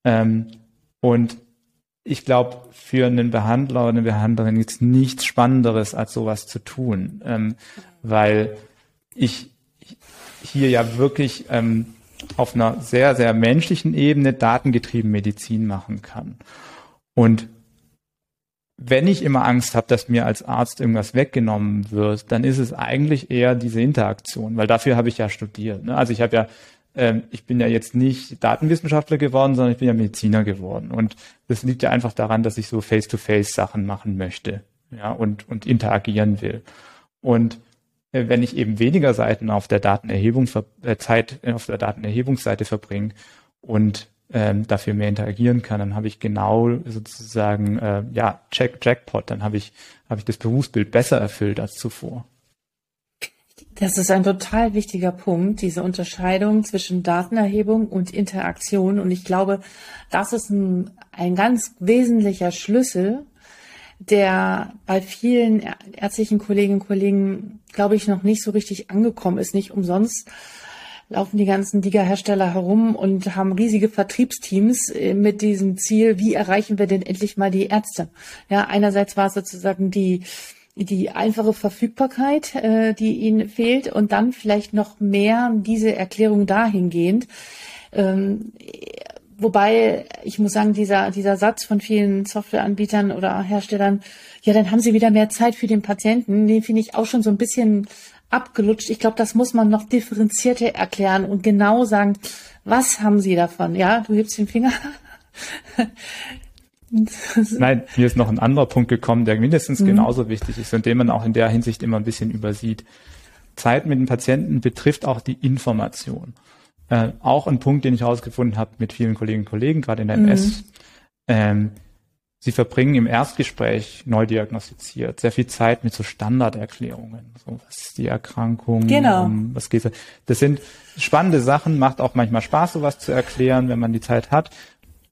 Ähm, und ich glaube, für einen Behandler oder eine Behandlerin gibt es nichts Spannenderes, als sowas zu tun, ähm, weil ich hier ja wirklich ähm, auf einer sehr, sehr menschlichen Ebene datengetrieben Medizin machen kann. Und wenn ich immer Angst habe, dass mir als Arzt irgendwas weggenommen wird, dann ist es eigentlich eher diese Interaktion, weil dafür habe ich ja studiert. Ne? Also ich habe ja, ähm, ich bin ja jetzt nicht Datenwissenschaftler geworden, sondern ich bin ja Mediziner geworden. Und das liegt ja einfach daran, dass ich so Face-to-Face Sachen machen möchte, ja, und, und interagieren will. Und äh, wenn ich eben weniger Seiten auf der Datenerhebung, äh, Zeit auf der Datenerhebungsseite verbringe und ähm, dafür mehr interagieren kann, dann habe ich genau sozusagen äh, ja Check Jackpot, dann habe ich habe ich das Berufsbild besser erfüllt als zuvor. Das ist ein total wichtiger Punkt, diese Unterscheidung zwischen Datenerhebung und Interaktion. Und ich glaube, das ist ein, ein ganz wesentlicher Schlüssel, der bei vielen ärztlichen Kolleginnen und Kollegen, glaube ich, noch nicht so richtig angekommen ist. Nicht umsonst laufen die ganzen Liga-Hersteller herum und haben riesige Vertriebsteams äh, mit diesem Ziel, wie erreichen wir denn endlich mal die Ärzte? Ja, einerseits war es sozusagen die die einfache Verfügbarkeit, äh, die ihnen fehlt und dann vielleicht noch mehr diese Erklärung dahingehend. Ähm, wobei ich muss sagen, dieser dieser Satz von vielen Softwareanbietern oder Herstellern, ja, dann haben sie wieder mehr Zeit für den Patienten, den finde ich auch schon so ein bisschen abgelutscht. Ich glaube, das muss man noch differenzierter erklären und genau sagen, was haben Sie davon? Ja, du hebst den Finger. Nein, mir ist noch ein anderer Punkt gekommen, der mindestens mhm. genauso wichtig ist und den man auch in der Hinsicht immer ein bisschen übersieht. Zeit mit dem Patienten betrifft auch die Information. äh, auch ein Punkt, den ich herausgefunden habe mit vielen Kolleginnen und Kollegen, gerade in der MS. Mhm. Ähm, sie verbringen im Erstgespräch neu diagnostiziert sehr viel Zeit mit so Standarderklärungen. So, was ist die Erkrankung? Genau. Um, was geht Das sind spannende Sachen, macht auch manchmal Spaß, sowas zu erklären, wenn man die Zeit hat.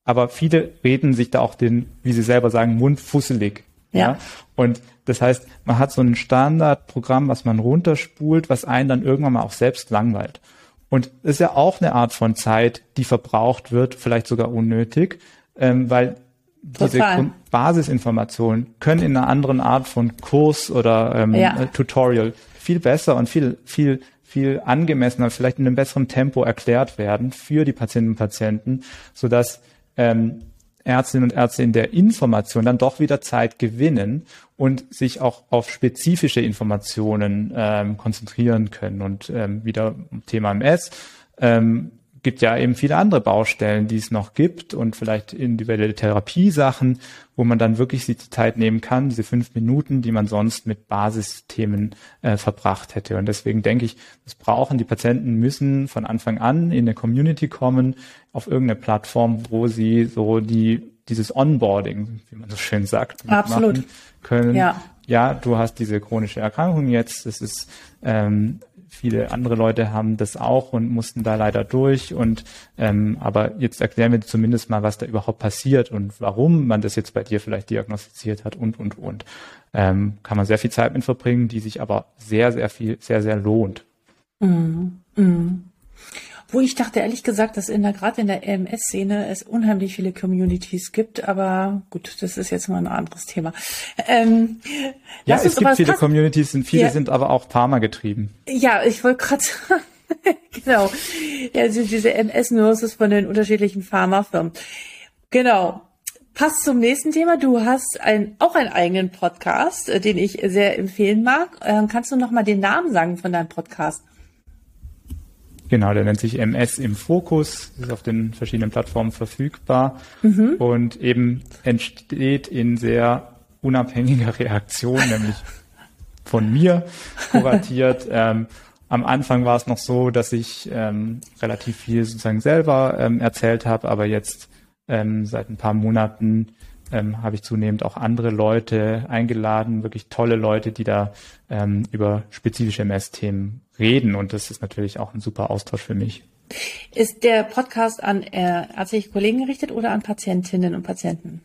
Aber viele reden sich da auch den, wie sie selber sagen, Mund fusselig. Ja. ja. Und das heißt, man hat so ein Standardprogramm, was man runterspult, was einen dann irgendwann mal auch selbst langweilt. Und ist ja auch eine Art von Zeit, die verbraucht wird, vielleicht sogar unnötig, ähm, weil diese Basisinformationen können in einer anderen Art von Kurs oder ähm, ja. Äh, Tutorial viel besser und viel, viel, viel angemessener, vielleicht in einem besseren Tempo erklärt werden für die Patientinnen und Patienten, sodass ähm, Ärztinnen und Ärzte in der Information dann doch wieder Zeit gewinnen und sich auch auf spezifische Informationen ähm, konzentrieren können. Und ähm, wieder Thema MS. Ähm, gibt ja eben viele andere Baustellen, die es noch gibt und vielleicht individuelle Therapiesachen, wo man dann wirklich sich die Zeit nehmen kann, diese fünf Minuten, die man sonst mit Basisthemen äh, verbracht hätte. Und deswegen denke ich, das brauchen die Patienten müssen von Anfang an in eine Community kommen, auf irgendeine Plattform, wo sie so die dieses Onboarding, wie man so schön sagt, Absolut. können. Ja. ja, du hast diese chronische Erkrankung jetzt, das ist ähm, viele andere Leute haben das auch und mussten da leider durch. Und ähm, aber jetzt erklären wir zumindest mal, was da überhaupt passiert und warum man das jetzt bei dir vielleicht diagnostiziert hat und und und. Ähm, kann man sehr viel Zeit mit verbringen, die sich aber sehr, sehr viel, sehr, sehr lohnt. Mm, mm. Wo ich dachte, ehrlich gesagt, dass in der, gerade in der EMS-Szene es unheimlich viele Communities gibt, aber gut, das ist jetzt mal ein anderes Thema. Ähm, ja, es gibt viele Communities, und viele ja. sind aber auch Pharma getrieben. Ja, ich wollte gerade sagen, genau. Ja, also diese MS-Nurses von den unterschiedlichen Pharmafirmen. Genau. Passt zum nächsten Thema. Du hast ein, auch einen eigenen Podcast, äh, den ich sehr empfehlen mag. Ähm, kannst du noch mal den Namen sagen von deinem Podcast? Genau, der nennt sich MS im Fokus, ist auf den verschiedenen Plattformen verfügbar mhm. und eben entsteht in sehr unabhängiger Reaktion, nämlich von mir kuratiert. ähm, am Anfang war es noch so, dass ich ähm, relativ viel sozusagen selber ähm, erzählt habe, aber jetzt ähm, seit ein paar Monaten ähm, habe ich zunehmend auch andere Leute eingeladen, wirklich tolle Leute, die da ähm, über spezifische MS-Themen reden. Und das ist natürlich auch ein super Austausch für mich. Ist der Podcast an äh, ärztliche Kollegen gerichtet oder an Patientinnen und Patienten?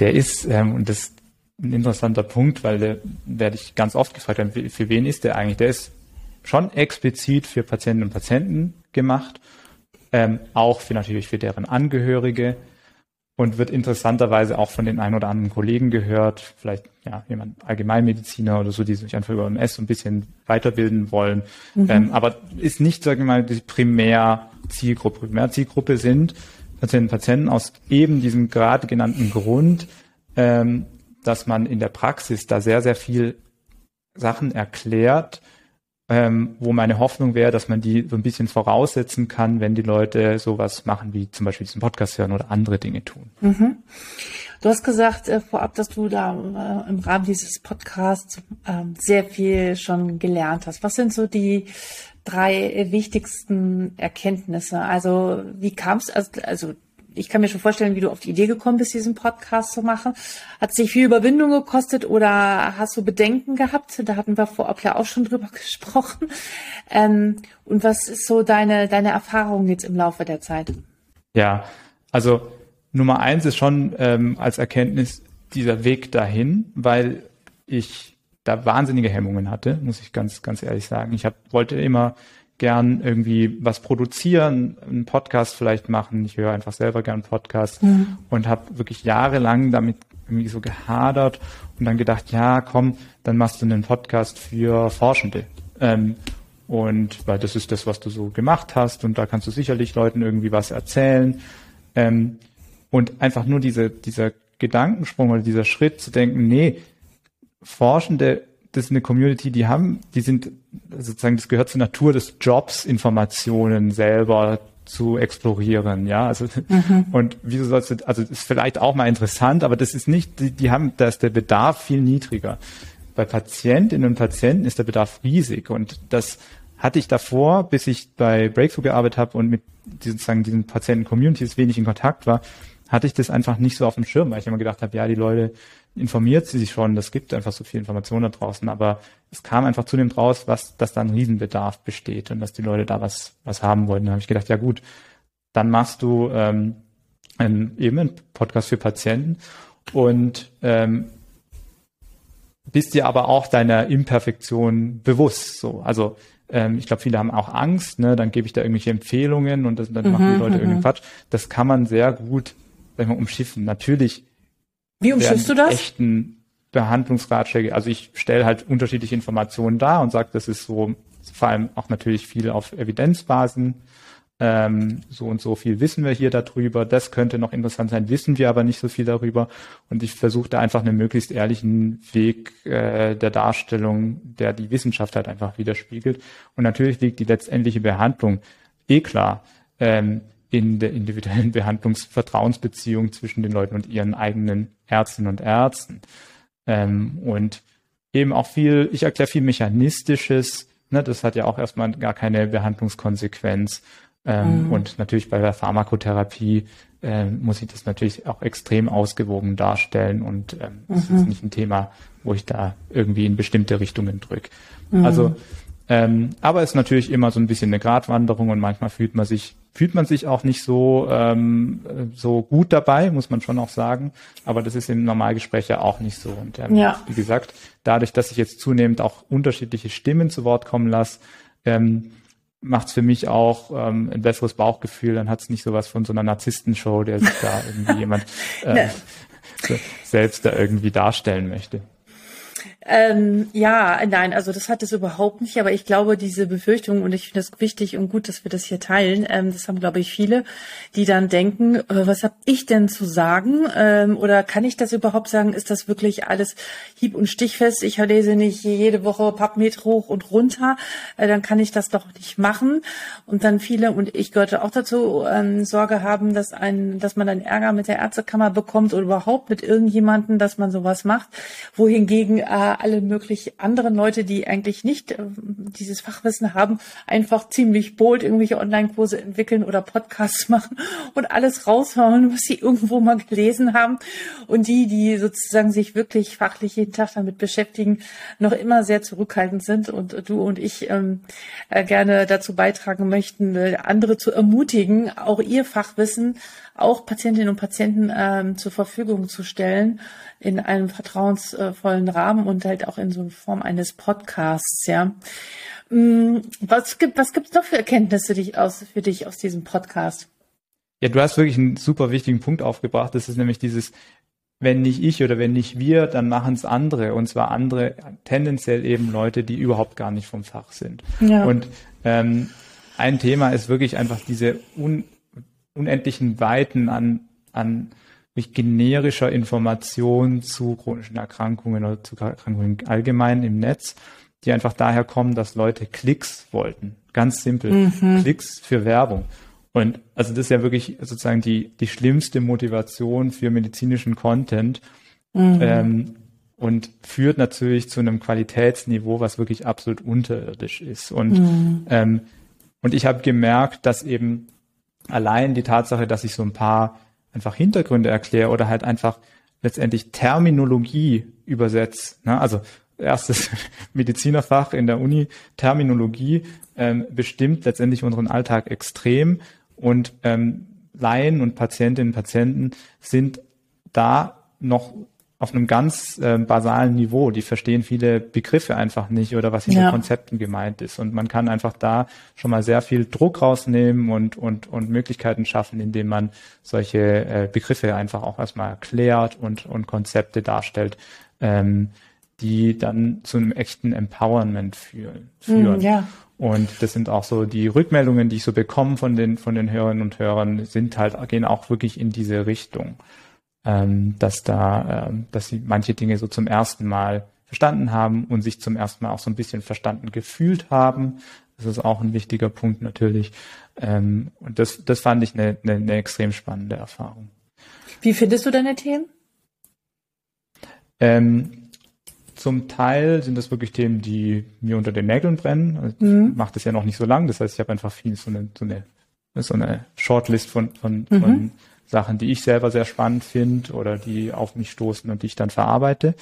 Der ist, ähm, und das ist ein interessanter Punkt, weil der werde ich ganz oft gefragt, für wen ist der eigentlich? Der ist schon explizit für Patientinnen und Patienten gemacht, ähm, auch für natürlich für deren Angehörige und wird interessanterweise auch von den ein oder anderen Kollegen gehört, vielleicht ja jemand Allgemeinmediziner oder so, die sich einfach über MS so ein bisschen weiterbilden wollen. Mhm. Ähm, aber ist nicht, sagen wir mal, die Primärzielgruppe. Primärzielgruppe sind Patienten Patienten aus eben diesem gerade genannten Grund, ähm, dass man in der Praxis da sehr, sehr viel Sachen erklärt, ähm, wo meine Hoffnung wäre, dass man die so ein bisschen voraussetzen kann, wenn die Leute sowas machen wie zum Beispiel diesen Podcast hören oder andere Dinge tun. Mhm. Du hast gesagt äh, vorab, dass du da äh, im Rahmen dieses Podcasts äh, sehr viel schon gelernt hast. Was sind so die drei wichtigsten Erkenntnisse? Also wie kam es, also, also ich kann mir schon vorstellen, wie du auf die Idee gekommen bist, diesen Podcast zu machen. Hat es dich viel Überwindung gekostet oder hast du Bedenken gehabt? Da hatten wir vorab ja auch schon drüber gesprochen. Ähm, und was ist so deine, deine Erfahrung jetzt im Laufe der Zeit? Ja, also Nummer eins ist schon ähm, als Erkenntnis dieser Weg dahin, weil ich da wahnsinnige Hemmungen hatte, muss ich ganz, ganz ehrlich sagen. Ich hab, wollte immer gern irgendwie was produzieren, einen Podcast vielleicht machen. Ich höre einfach selber gern Podcasts mhm. und habe wirklich jahrelang damit irgendwie so gehadert und dann gedacht, ja, komm, dann machst du einen Podcast für Forschende. Ähm, und weil das ist das, was du so gemacht hast und da kannst du sicherlich Leuten irgendwie was erzählen. Ähm, und einfach nur diese, dieser Gedankensprung oder dieser Schritt zu denken, nee, Forschende das ist eine Community, die haben, die sind sozusagen, das gehört zur Natur des Jobs, Informationen selber zu explorieren, ja, also mhm. und wieso sollst du, also ist vielleicht auch mal interessant, aber das ist nicht, die, die haben, da ist der Bedarf viel niedriger. Bei Patientinnen und Patienten ist der Bedarf riesig und das hatte ich davor, bis ich bei Breakthrough gearbeitet habe und mit sozusagen diesen Patienten-Communities wenig in Kontakt war, hatte ich das einfach nicht so auf dem Schirm, weil ich immer gedacht habe, ja, die Leute informiert sie sich schon, das gibt einfach so viel Information da draußen, aber es kam einfach zunehmend raus, was, dass da ein Riesenbedarf besteht und dass die Leute da was, was haben wollten. Da habe ich gedacht, ja gut, dann machst du ähm, ein, eben einen Podcast für Patienten und ähm, bist dir aber auch deiner Imperfektion bewusst. So, also ähm, ich glaube, viele haben auch Angst, ne? Dann gebe ich da irgendwelche Empfehlungen und das, dann mhm, machen die Leute mhm. irgendeinen Quatsch. Das kann man sehr gut, sag ich mal, umschiffen. Natürlich. Wie umschiffst du das? Echten Behandlungsratschläge. Also ich stelle halt unterschiedliche Informationen dar und sage, das ist so vor allem auch natürlich viel auf Evidenzbasen ähm, so und so viel wissen wir hier darüber, das könnte noch interessant sein, wissen wir aber nicht so viel darüber. Und ich versuche da einfach einen möglichst ehrlichen Weg äh, der Darstellung, der die Wissenschaft halt einfach widerspiegelt. Und natürlich liegt die letztendliche Behandlung eh klar ähm, in der individuellen Behandlungsvertrauensbeziehung zwischen den Leuten und ihren eigenen Ärztinnen und Ärzten. Ähm, und eben auch viel, ich erkläre viel Mechanistisches, ne, das hat ja auch erstmal gar keine Behandlungskonsequenz. Ähm, mhm. Und natürlich bei der Pharmakotherapie äh, muss ich das natürlich auch extrem ausgewogen darstellen und ähm, mhm. das ist nicht ein Thema, wo ich da irgendwie in bestimmte Richtungen drücke. Mhm. Also, ähm, aber es ist natürlich immer so ein bisschen eine Gratwanderung und manchmal fühlt man sich fühlt man sich auch nicht so ähm, so gut dabei, muss man schon auch sagen. Aber das ist im Normalgespräch ja auch nicht so. Und ähm, ja. wie gesagt, dadurch, dass ich jetzt zunehmend auch unterschiedliche Stimmen zu Wort kommen lasse, ähm, macht es für mich auch ähm, ein besseres Bauchgefühl. Dann hat es nicht sowas von so einer Narzisstenshow, der sich da irgendwie jemand äh, selbst da irgendwie darstellen möchte. Ähm, ja, nein, also das hat es überhaupt nicht, aber ich glaube, diese Befürchtung, und ich finde es wichtig und gut, dass wir das hier teilen, ähm, das haben, glaube ich, viele, die dann denken, äh, was habe ich denn zu sagen? Ähm, oder kann ich das überhaupt sagen? Ist das wirklich alles hieb- und stichfest? Ich lese nicht jede Woche PubMed hoch und runter, äh, dann kann ich das doch nicht machen. Und dann viele, und ich gehörte auch dazu, ähm, Sorge haben, dass ein, dass man dann Ärger mit der Ärztekammer bekommt oder überhaupt mit irgendjemanden, dass man sowas macht. Wohingegen alle möglich anderen Leute, die eigentlich nicht äh, dieses Fachwissen haben, einfach ziemlich bold irgendwelche Online-Kurse entwickeln oder Podcasts machen und alles raushauen, was sie irgendwo mal gelesen haben. Und die, die sozusagen sich wirklich fachlich jeden Tag damit beschäftigen, noch immer sehr zurückhaltend sind und du und ich ähm, äh, gerne dazu beitragen möchten, äh, andere zu ermutigen, auch ihr Fachwissen auch Patientinnen und Patienten ähm, zur Verfügung zu stellen in einem vertrauensvollen Rahmen und halt auch in so Form eines Podcasts, ja. Mm, was gibt was gibt's noch für Erkenntnisse dich aus, für dich aus diesem Podcast? Ja, du hast wirklich einen super wichtigen Punkt aufgebracht. Das ist nämlich dieses, wenn nicht ich oder wenn nicht wir, dann machen es andere. Und zwar andere, tendenziell eben Leute, die überhaupt gar nicht vom Fach sind. Ja. Und ähm, ein Thema ist wirklich einfach diese un unendlichen Weiten an, an generischer Information zu chronischen Erkrankungen oder zu Erkrankungen allgemein im Netz, die einfach daher kommen, dass Leute Klicks wollten. Ganz simpel. Mhm. Klicks für Werbung. Und also das ist ja wirklich sozusagen die, die schlimmste Motivation für medizinischen Content. Mhm. Ähm, und führt natürlich zu einem Qualitätsniveau, was wirklich absolut unterirdisch ist. Und, mhm. ähm, und ich habe gemerkt, dass eben allein die Tatsache, dass ich so ein paar einfach Hintergründe erkläre oder halt einfach letztendlich Terminologie übersetze. Ne? Also erstes Medizinerfach in der Uni, Terminologie ähm, bestimmt letztendlich unseren Alltag extrem und ähm, Laien und Patientinnen und Patienten sind da noch auf einem ganz äh, basalen Niveau. Die verstehen viele Begriffe einfach nicht oder was hinter ja. Konzepten gemeint ist. Und man kann einfach da schon mal sehr viel Druck rausnehmen und, und, und Möglichkeiten schaffen, indem man solche äh, Begriffe einfach auch erstmal erklärt und, und Konzepte darstellt, ähm, die dann zu einem echten Empowerment führen. führen. Mm, ja. Und das sind auch so die Rückmeldungen, die ich so bekomme von den, von den Hörerinnen und Hörern, sind halt, gehen auch wirklich in diese Richtung ähm, dass da, ähm, dass sie manche Dinge so zum ersten Mal verstanden haben und sich zum ersten Mal auch so ein bisschen verstanden gefühlt haben. Das ist auch ein wichtiger Punkt natürlich. Ähm, und das, das fand ich eine, eine, eine extrem spannende Erfahrung. Wie findest du deine Themen? Ähm, zum Teil sind das wirklich Themen, die mir unter den Nägeln brennen. Also mhm. Ich mache das ja noch nicht so lang. Das heißt, ich habe einfach viel so eine, so eine, so eine Shortlist von, von, mhm. von Sachen, die ich selber sehr spannend finde oder die auf mich stoßen und die ich dann verarbeite.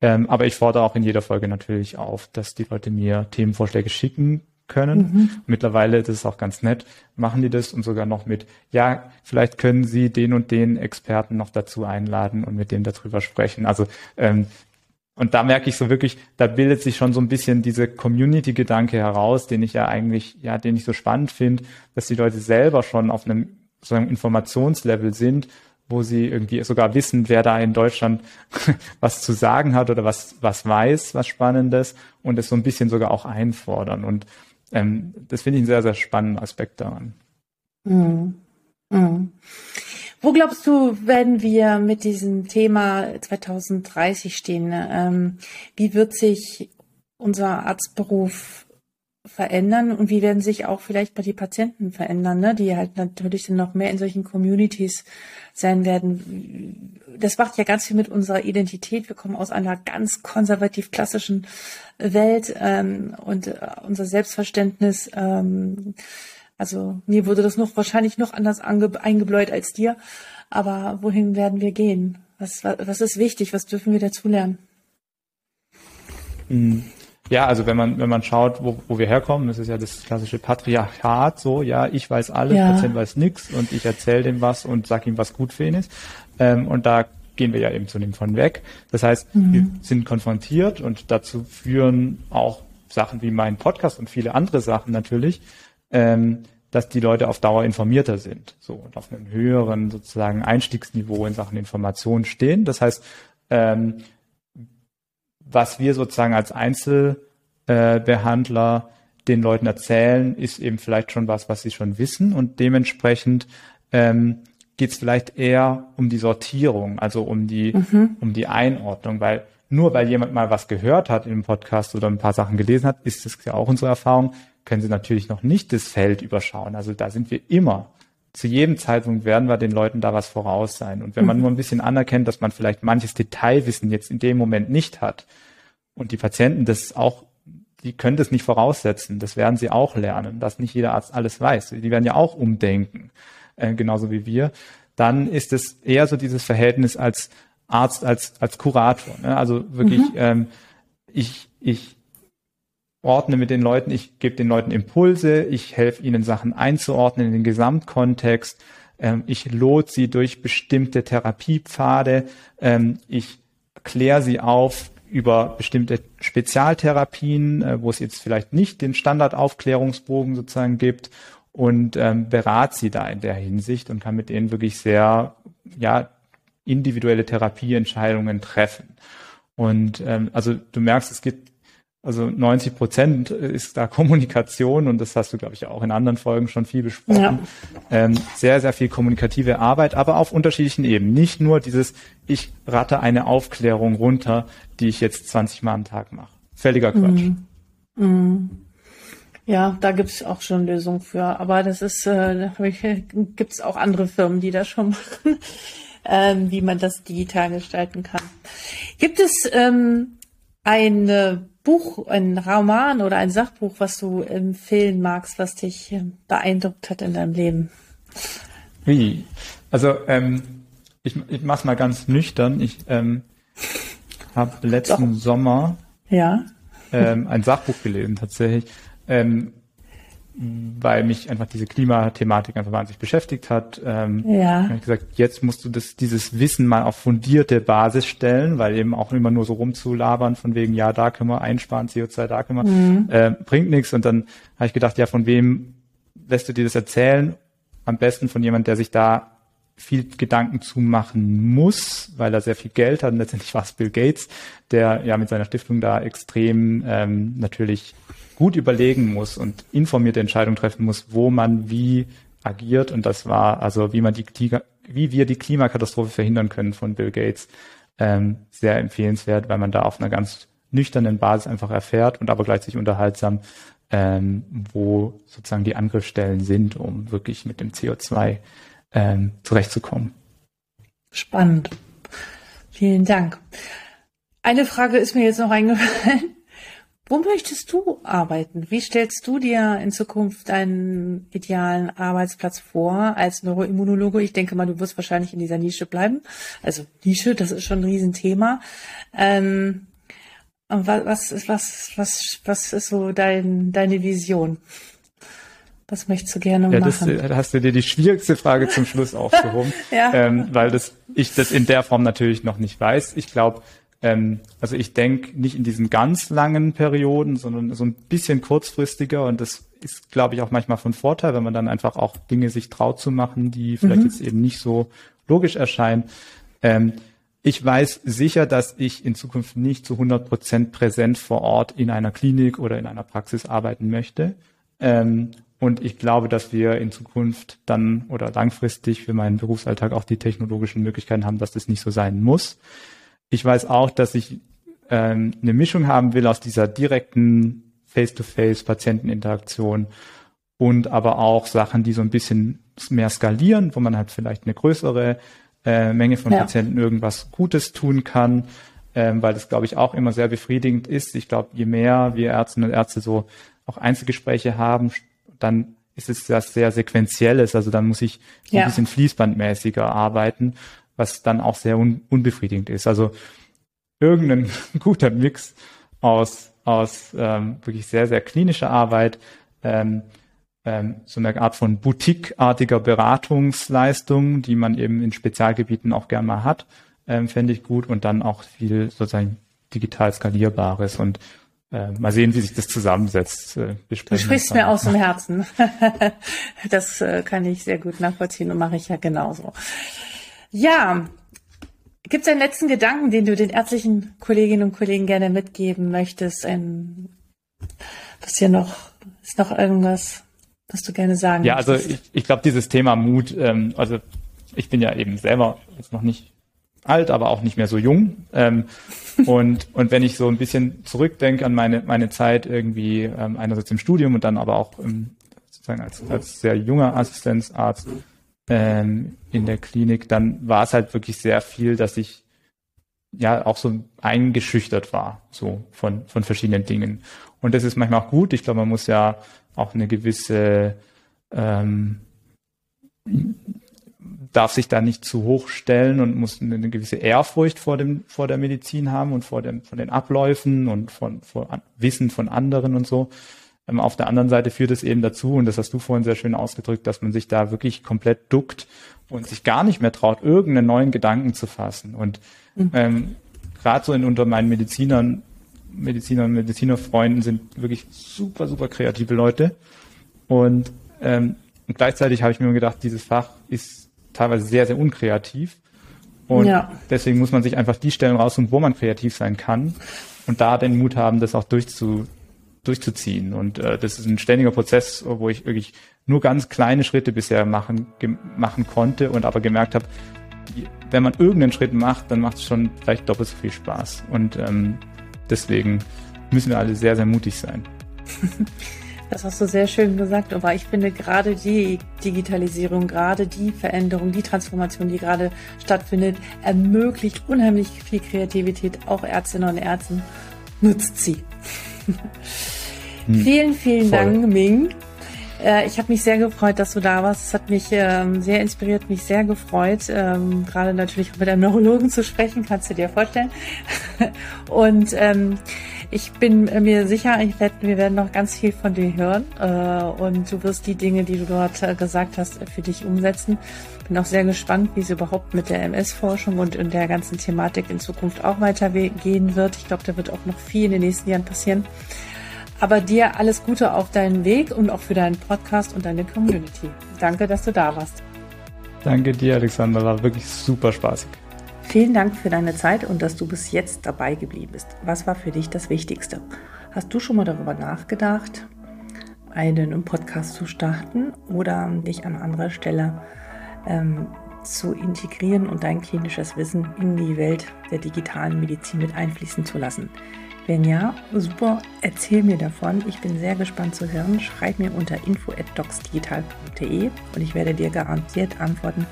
Ähm, aber ich fordere auch in jeder Folge natürlich auf, dass die Leute mir Themenvorschläge schicken können. Mhm. Mittlerweile, das ist auch ganz nett, machen die das und sogar noch mit, ja, vielleicht können Sie den und den Experten noch dazu einladen und mit dem darüber sprechen. Also ähm, und da merke ich so wirklich, da bildet sich schon so ein bisschen diese Community-Gedanke heraus, den ich ja eigentlich, ja, den ich so spannend finde, dass die Leute selber schon auf einem sozusagen Informationslevel sind, wo sie irgendwie sogar wissen, wer da in Deutschland was zu sagen hat oder was, was weiß, was Spannendes und es so ein bisschen sogar auch einfordern. Und ähm, das finde ich einen sehr, sehr spannenden Aspekt daran. Mhm. Mhm. Wo glaubst du, werden wir mit diesem Thema 2030 stehen? Ähm, wie wird sich unser Arztberuf verändern und wie werden sich auch vielleicht mal die Patienten verändern, ne? die halt natürlich dann noch mehr in solchen Communities sein werden. Das macht ja ganz viel mit unserer Identität. Wir kommen aus einer ganz konservativ klassischen Welt ähm, und äh, unser Selbstverständnis. Ähm, also mir wurde das noch wahrscheinlich noch anders eingebläut als dir. Aber wohin werden wir gehen? Was, was ist wichtig? Was dürfen wir dazulernen? Ja, also wenn man, wenn man schaut, wo, wo wir herkommen, das ist ja das klassische Patriarchat, so, ja, ich weiß alles, ja. Patient weiß nichts und ich erzähle dem was und sag ihm, was gut für ihn ist. Ähm, und da gehen wir ja eben zu dem von weg. Das heißt, mhm. wir sind konfrontiert und dazu führen auch Sachen wie mein Podcast und viele andere Sachen natürlich, ähm, dass die Leute auf Dauer informierter sind, so und auf einem höheren sozusagen Einstiegsniveau in Sachen Information stehen. Das heißt, ähm, was wir sozusagen als Einzelbehandler den Leuten erzählen, ist eben vielleicht schon was, was sie schon wissen und dementsprechend ähm, geht es vielleicht eher um die Sortierung, also um die mhm. um die Einordnung, weil nur weil jemand mal was gehört hat im Podcast oder ein paar Sachen gelesen hat, ist das ja auch unsere Erfahrung, können sie natürlich noch nicht das Feld überschauen. Also da sind wir immer zu jedem Zeitpunkt werden wir den Leuten da was voraus sein. Und wenn man mhm. nur ein bisschen anerkennt, dass man vielleicht manches Detailwissen jetzt in dem Moment nicht hat und die Patienten das auch, die können das nicht voraussetzen, das werden sie auch lernen, dass nicht jeder Arzt alles weiß. Die werden ja auch umdenken, äh, genauso wie wir. Dann ist es eher so dieses Verhältnis als Arzt, als, als Kurator. Ne? Also wirklich, mhm. ähm, ich, ich ordne mit den Leuten, ich gebe den Leuten Impulse, ich helfe ihnen Sachen einzuordnen in den Gesamtkontext, ähm, ich lot sie durch bestimmte Therapiepfade, ähm, ich kläre sie auf über bestimmte Spezialtherapien, äh, wo es jetzt vielleicht nicht den Standardaufklärungsbogen sozusagen gibt und ähm, berate sie da in der Hinsicht und kann mit denen wirklich sehr ja individuelle Therapieentscheidungen treffen. Und ähm, also du merkst, es gibt also 90 Prozent ist da Kommunikation und das hast du, glaube ich, auch in anderen Folgen schon viel besprochen. Ja. Ähm, sehr, sehr viel kommunikative Arbeit, aber auf unterschiedlichen Ebenen. Nicht nur dieses, ich rate eine Aufklärung runter, die ich jetzt 20 Mal am Tag mache. Völliger Quatsch. Mm. Mm. Ja, da gibt's auch schon Lösungen für. Aber das ist, äh, gibt's auch andere Firmen, die das schon machen, ähm, wie man das digital gestalten kann. Gibt es ähm, eine Buch, ein Roman oder ein Sachbuch, was du empfehlen magst, was dich ähm, beeindruckt hat in deinem Leben? Wie? Also ähm, ich, ich mache es mal ganz nüchtern. Ich ähm, habe letzten Doch. Sommer ja. ähm, ein Sachbuch gelesen tatsächlich. Ähm, weil mich einfach diese Klimathematik einfach wahnsinnig beschäftigt hat. Ähm, ja. habe ich gesagt, jetzt musst du das, dieses Wissen mal auf fundierte Basis stellen, weil eben auch immer nur so rumzulabern von wegen, ja, da können wir einsparen, CO2, da können wir, mhm. äh, bringt nichts. Und dann habe ich gedacht, ja, von wem lässt du dir das erzählen? Am besten von jemand, der sich da viel Gedanken zu machen muss, weil er sehr viel Geld hat. Und letztendlich war es Bill Gates, der ja mit seiner Stiftung da extrem ähm, natürlich gut überlegen muss und informierte Entscheidungen treffen muss, wo man wie agiert. Und das war also, wie man die, wie wir die Klimakatastrophe verhindern können von Bill Gates, ähm, sehr empfehlenswert, weil man da auf einer ganz nüchternen Basis einfach erfährt und aber gleichzeitig unterhaltsam, ähm, wo sozusagen die Angriffsstellen sind, um wirklich mit dem CO2 ähm, zurechtzukommen. Spannend. Vielen Dank. Eine Frage ist mir jetzt noch eingefallen. Wo möchtest du arbeiten? Wie stellst du dir in Zukunft deinen idealen Arbeitsplatz vor als Neuroimmunologe? Ich denke mal, du wirst wahrscheinlich in dieser Nische bleiben. Also Nische, das ist schon ein Riesenthema. Ähm, was, was, was, was, was ist so dein, deine Vision? Was möchtest du gerne ja, machen? Das, da hast du dir die schwierigste Frage zum Schluss aufgehoben, ja. ähm, weil das, ich das in der Form natürlich noch nicht weiß. Ich glaube, ähm, also ich denke nicht in diesen ganz langen Perioden, sondern so ein bisschen kurzfristiger und das ist, glaube ich, auch manchmal von Vorteil, wenn man dann einfach auch Dinge sich traut zu machen, die vielleicht mhm. jetzt eben nicht so logisch erscheinen. Ähm, ich weiß sicher, dass ich in Zukunft nicht zu 100 Prozent präsent vor Ort in einer Klinik oder in einer Praxis arbeiten möchte. Ähm, und ich glaube, dass wir in Zukunft dann oder langfristig für meinen Berufsalltag auch die technologischen Möglichkeiten haben, dass das nicht so sein muss. Ich weiß auch, dass ich ähm, eine Mischung haben will aus dieser direkten Face-to-Face-Patienteninteraktion und aber auch Sachen, die so ein bisschen mehr skalieren, wo man halt vielleicht eine größere äh, Menge von ja. Patienten irgendwas Gutes tun kann, ähm, weil das, glaube ich, auch immer sehr befriedigend ist. Ich glaube, je mehr wir Ärztinnen und Ärzte so auch Einzelgespräche haben, dann ist es das sehr sequenzielles, also dann muss ich ja. ein bisschen fließbandmäßiger arbeiten was dann auch sehr un unbefriedigend ist. Also irgendein guter Mix aus, aus ähm, wirklich sehr, sehr klinischer Arbeit, ähm, ähm, so eine Art von boutiqueartiger Beratungsleistung, die man eben in Spezialgebieten auch gern mal hat, ähm, fände ich gut und dann auch viel sozusagen digital skalierbares und äh, mal sehen, wie sich das zusammensetzt. Äh, du sprichst mir aus dem Herzen. das äh, kann ich sehr gut nachvollziehen und mache ich ja genauso. Ja, gibt es einen letzten Gedanken, den du den ärztlichen Kolleginnen und Kollegen gerne mitgeben möchtest? Ein, was hier noch, ist noch irgendwas, was du gerne sagen Ja, also möchtest? also ich, ich glaube, dieses Thema Mut, ähm, also ich bin ja eben selber jetzt noch nicht alt, aber auch nicht mehr so jung. Ähm, und, und wenn ich so ein bisschen zurückdenke an meine, meine Zeit irgendwie ähm, einerseits im Studium und dann aber auch im, sozusagen als, als sehr junger Assistenzarzt, ähm, in der Klinik, dann war es halt wirklich sehr viel, dass ich ja auch so eingeschüchtert war, so von, von verschiedenen Dingen. Und das ist manchmal auch gut. Ich glaube, man muss ja auch eine gewisse, ähm, darf sich da nicht zu hoch stellen und muss eine gewisse Ehrfurcht vor dem, vor der Medizin haben und vor dem, von den Abläufen und von, von Wissen von anderen und so. Ähm, auf der anderen Seite führt es eben dazu, und das hast du vorhin sehr schön ausgedrückt, dass man sich da wirklich komplett duckt und sich gar nicht mehr traut, irgendeinen neuen Gedanken zu fassen. Und mhm. ähm, gerade so in, unter meinen Medizinern, Mediziner und Medizinerfreunden sind wirklich super, super kreative Leute. Und, ähm, und gleichzeitig habe ich mir gedacht, dieses Fach ist teilweise sehr, sehr unkreativ. Und ja. deswegen muss man sich einfach die Stellen raussuchen, wo man kreativ sein kann und da den Mut haben, das auch durchzu, durchzuziehen. Und äh, das ist ein ständiger Prozess, wo ich wirklich nur ganz kleine Schritte bisher machen, machen konnte und aber gemerkt habe, wenn man irgendeinen Schritt macht, dann macht es schon vielleicht doppelt so viel Spaß. Und ähm, deswegen müssen wir alle sehr, sehr mutig sein. Das hast du sehr schön gesagt, aber ich finde gerade die Digitalisierung, gerade die Veränderung, die Transformation, die gerade stattfindet, ermöglicht unheimlich viel Kreativität, auch Ärztinnen und Ärzten. Nutzt sie. Hm. Vielen, vielen Voll. Dank, Ming. Äh, ich habe mich sehr gefreut, dass du da warst. Es hat mich ähm, sehr inspiriert, mich sehr gefreut. Ähm, gerade natürlich auch mit einem Neurologen zu sprechen, kannst du dir vorstellen. Und ähm, ich bin mir sicher, werd, wir werden noch ganz viel von dir hören. Äh, und du wirst die Dinge, die du dort äh, gesagt hast, für dich umsetzen. Bin auch sehr gespannt, wie es überhaupt mit der MS-Forschung und in der ganzen Thematik in Zukunft auch weitergehen wird. Ich glaube, da wird auch noch viel in den nächsten Jahren passieren. Aber dir alles Gute auf deinen Weg und auch für deinen Podcast und deine Community. Danke, dass du da warst. Danke dir, Alexander. War wirklich super spaßig. Vielen Dank für deine Zeit und dass du bis jetzt dabei geblieben bist. Was war für dich das Wichtigste? Hast du schon mal darüber nachgedacht, einen Podcast zu starten oder dich an anderer Stelle ähm, zu integrieren und dein klinisches Wissen in die Welt der digitalen Medizin mit einfließen zu lassen? Wenn ja, super, erzähl mir davon. Ich bin sehr gespannt zu hören. Schreib mir unter info@docsdigital.de und ich werde dir garantiert antworten.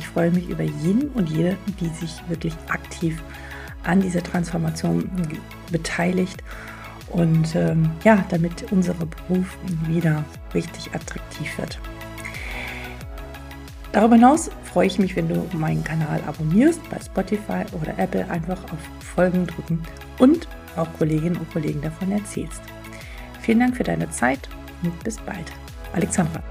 Ich freue mich über jeden und jede, die sich wirklich aktiv an dieser Transformation beteiligt und ähm, ja, damit unser Beruf wieder richtig attraktiv wird. Darüber hinaus freue ich mich, wenn du meinen Kanal abonnierst bei Spotify oder Apple, einfach auf Folgen drücken und auch Kolleginnen und Kollegen davon erzählst. Vielen Dank für deine Zeit und bis bald. Alexandra.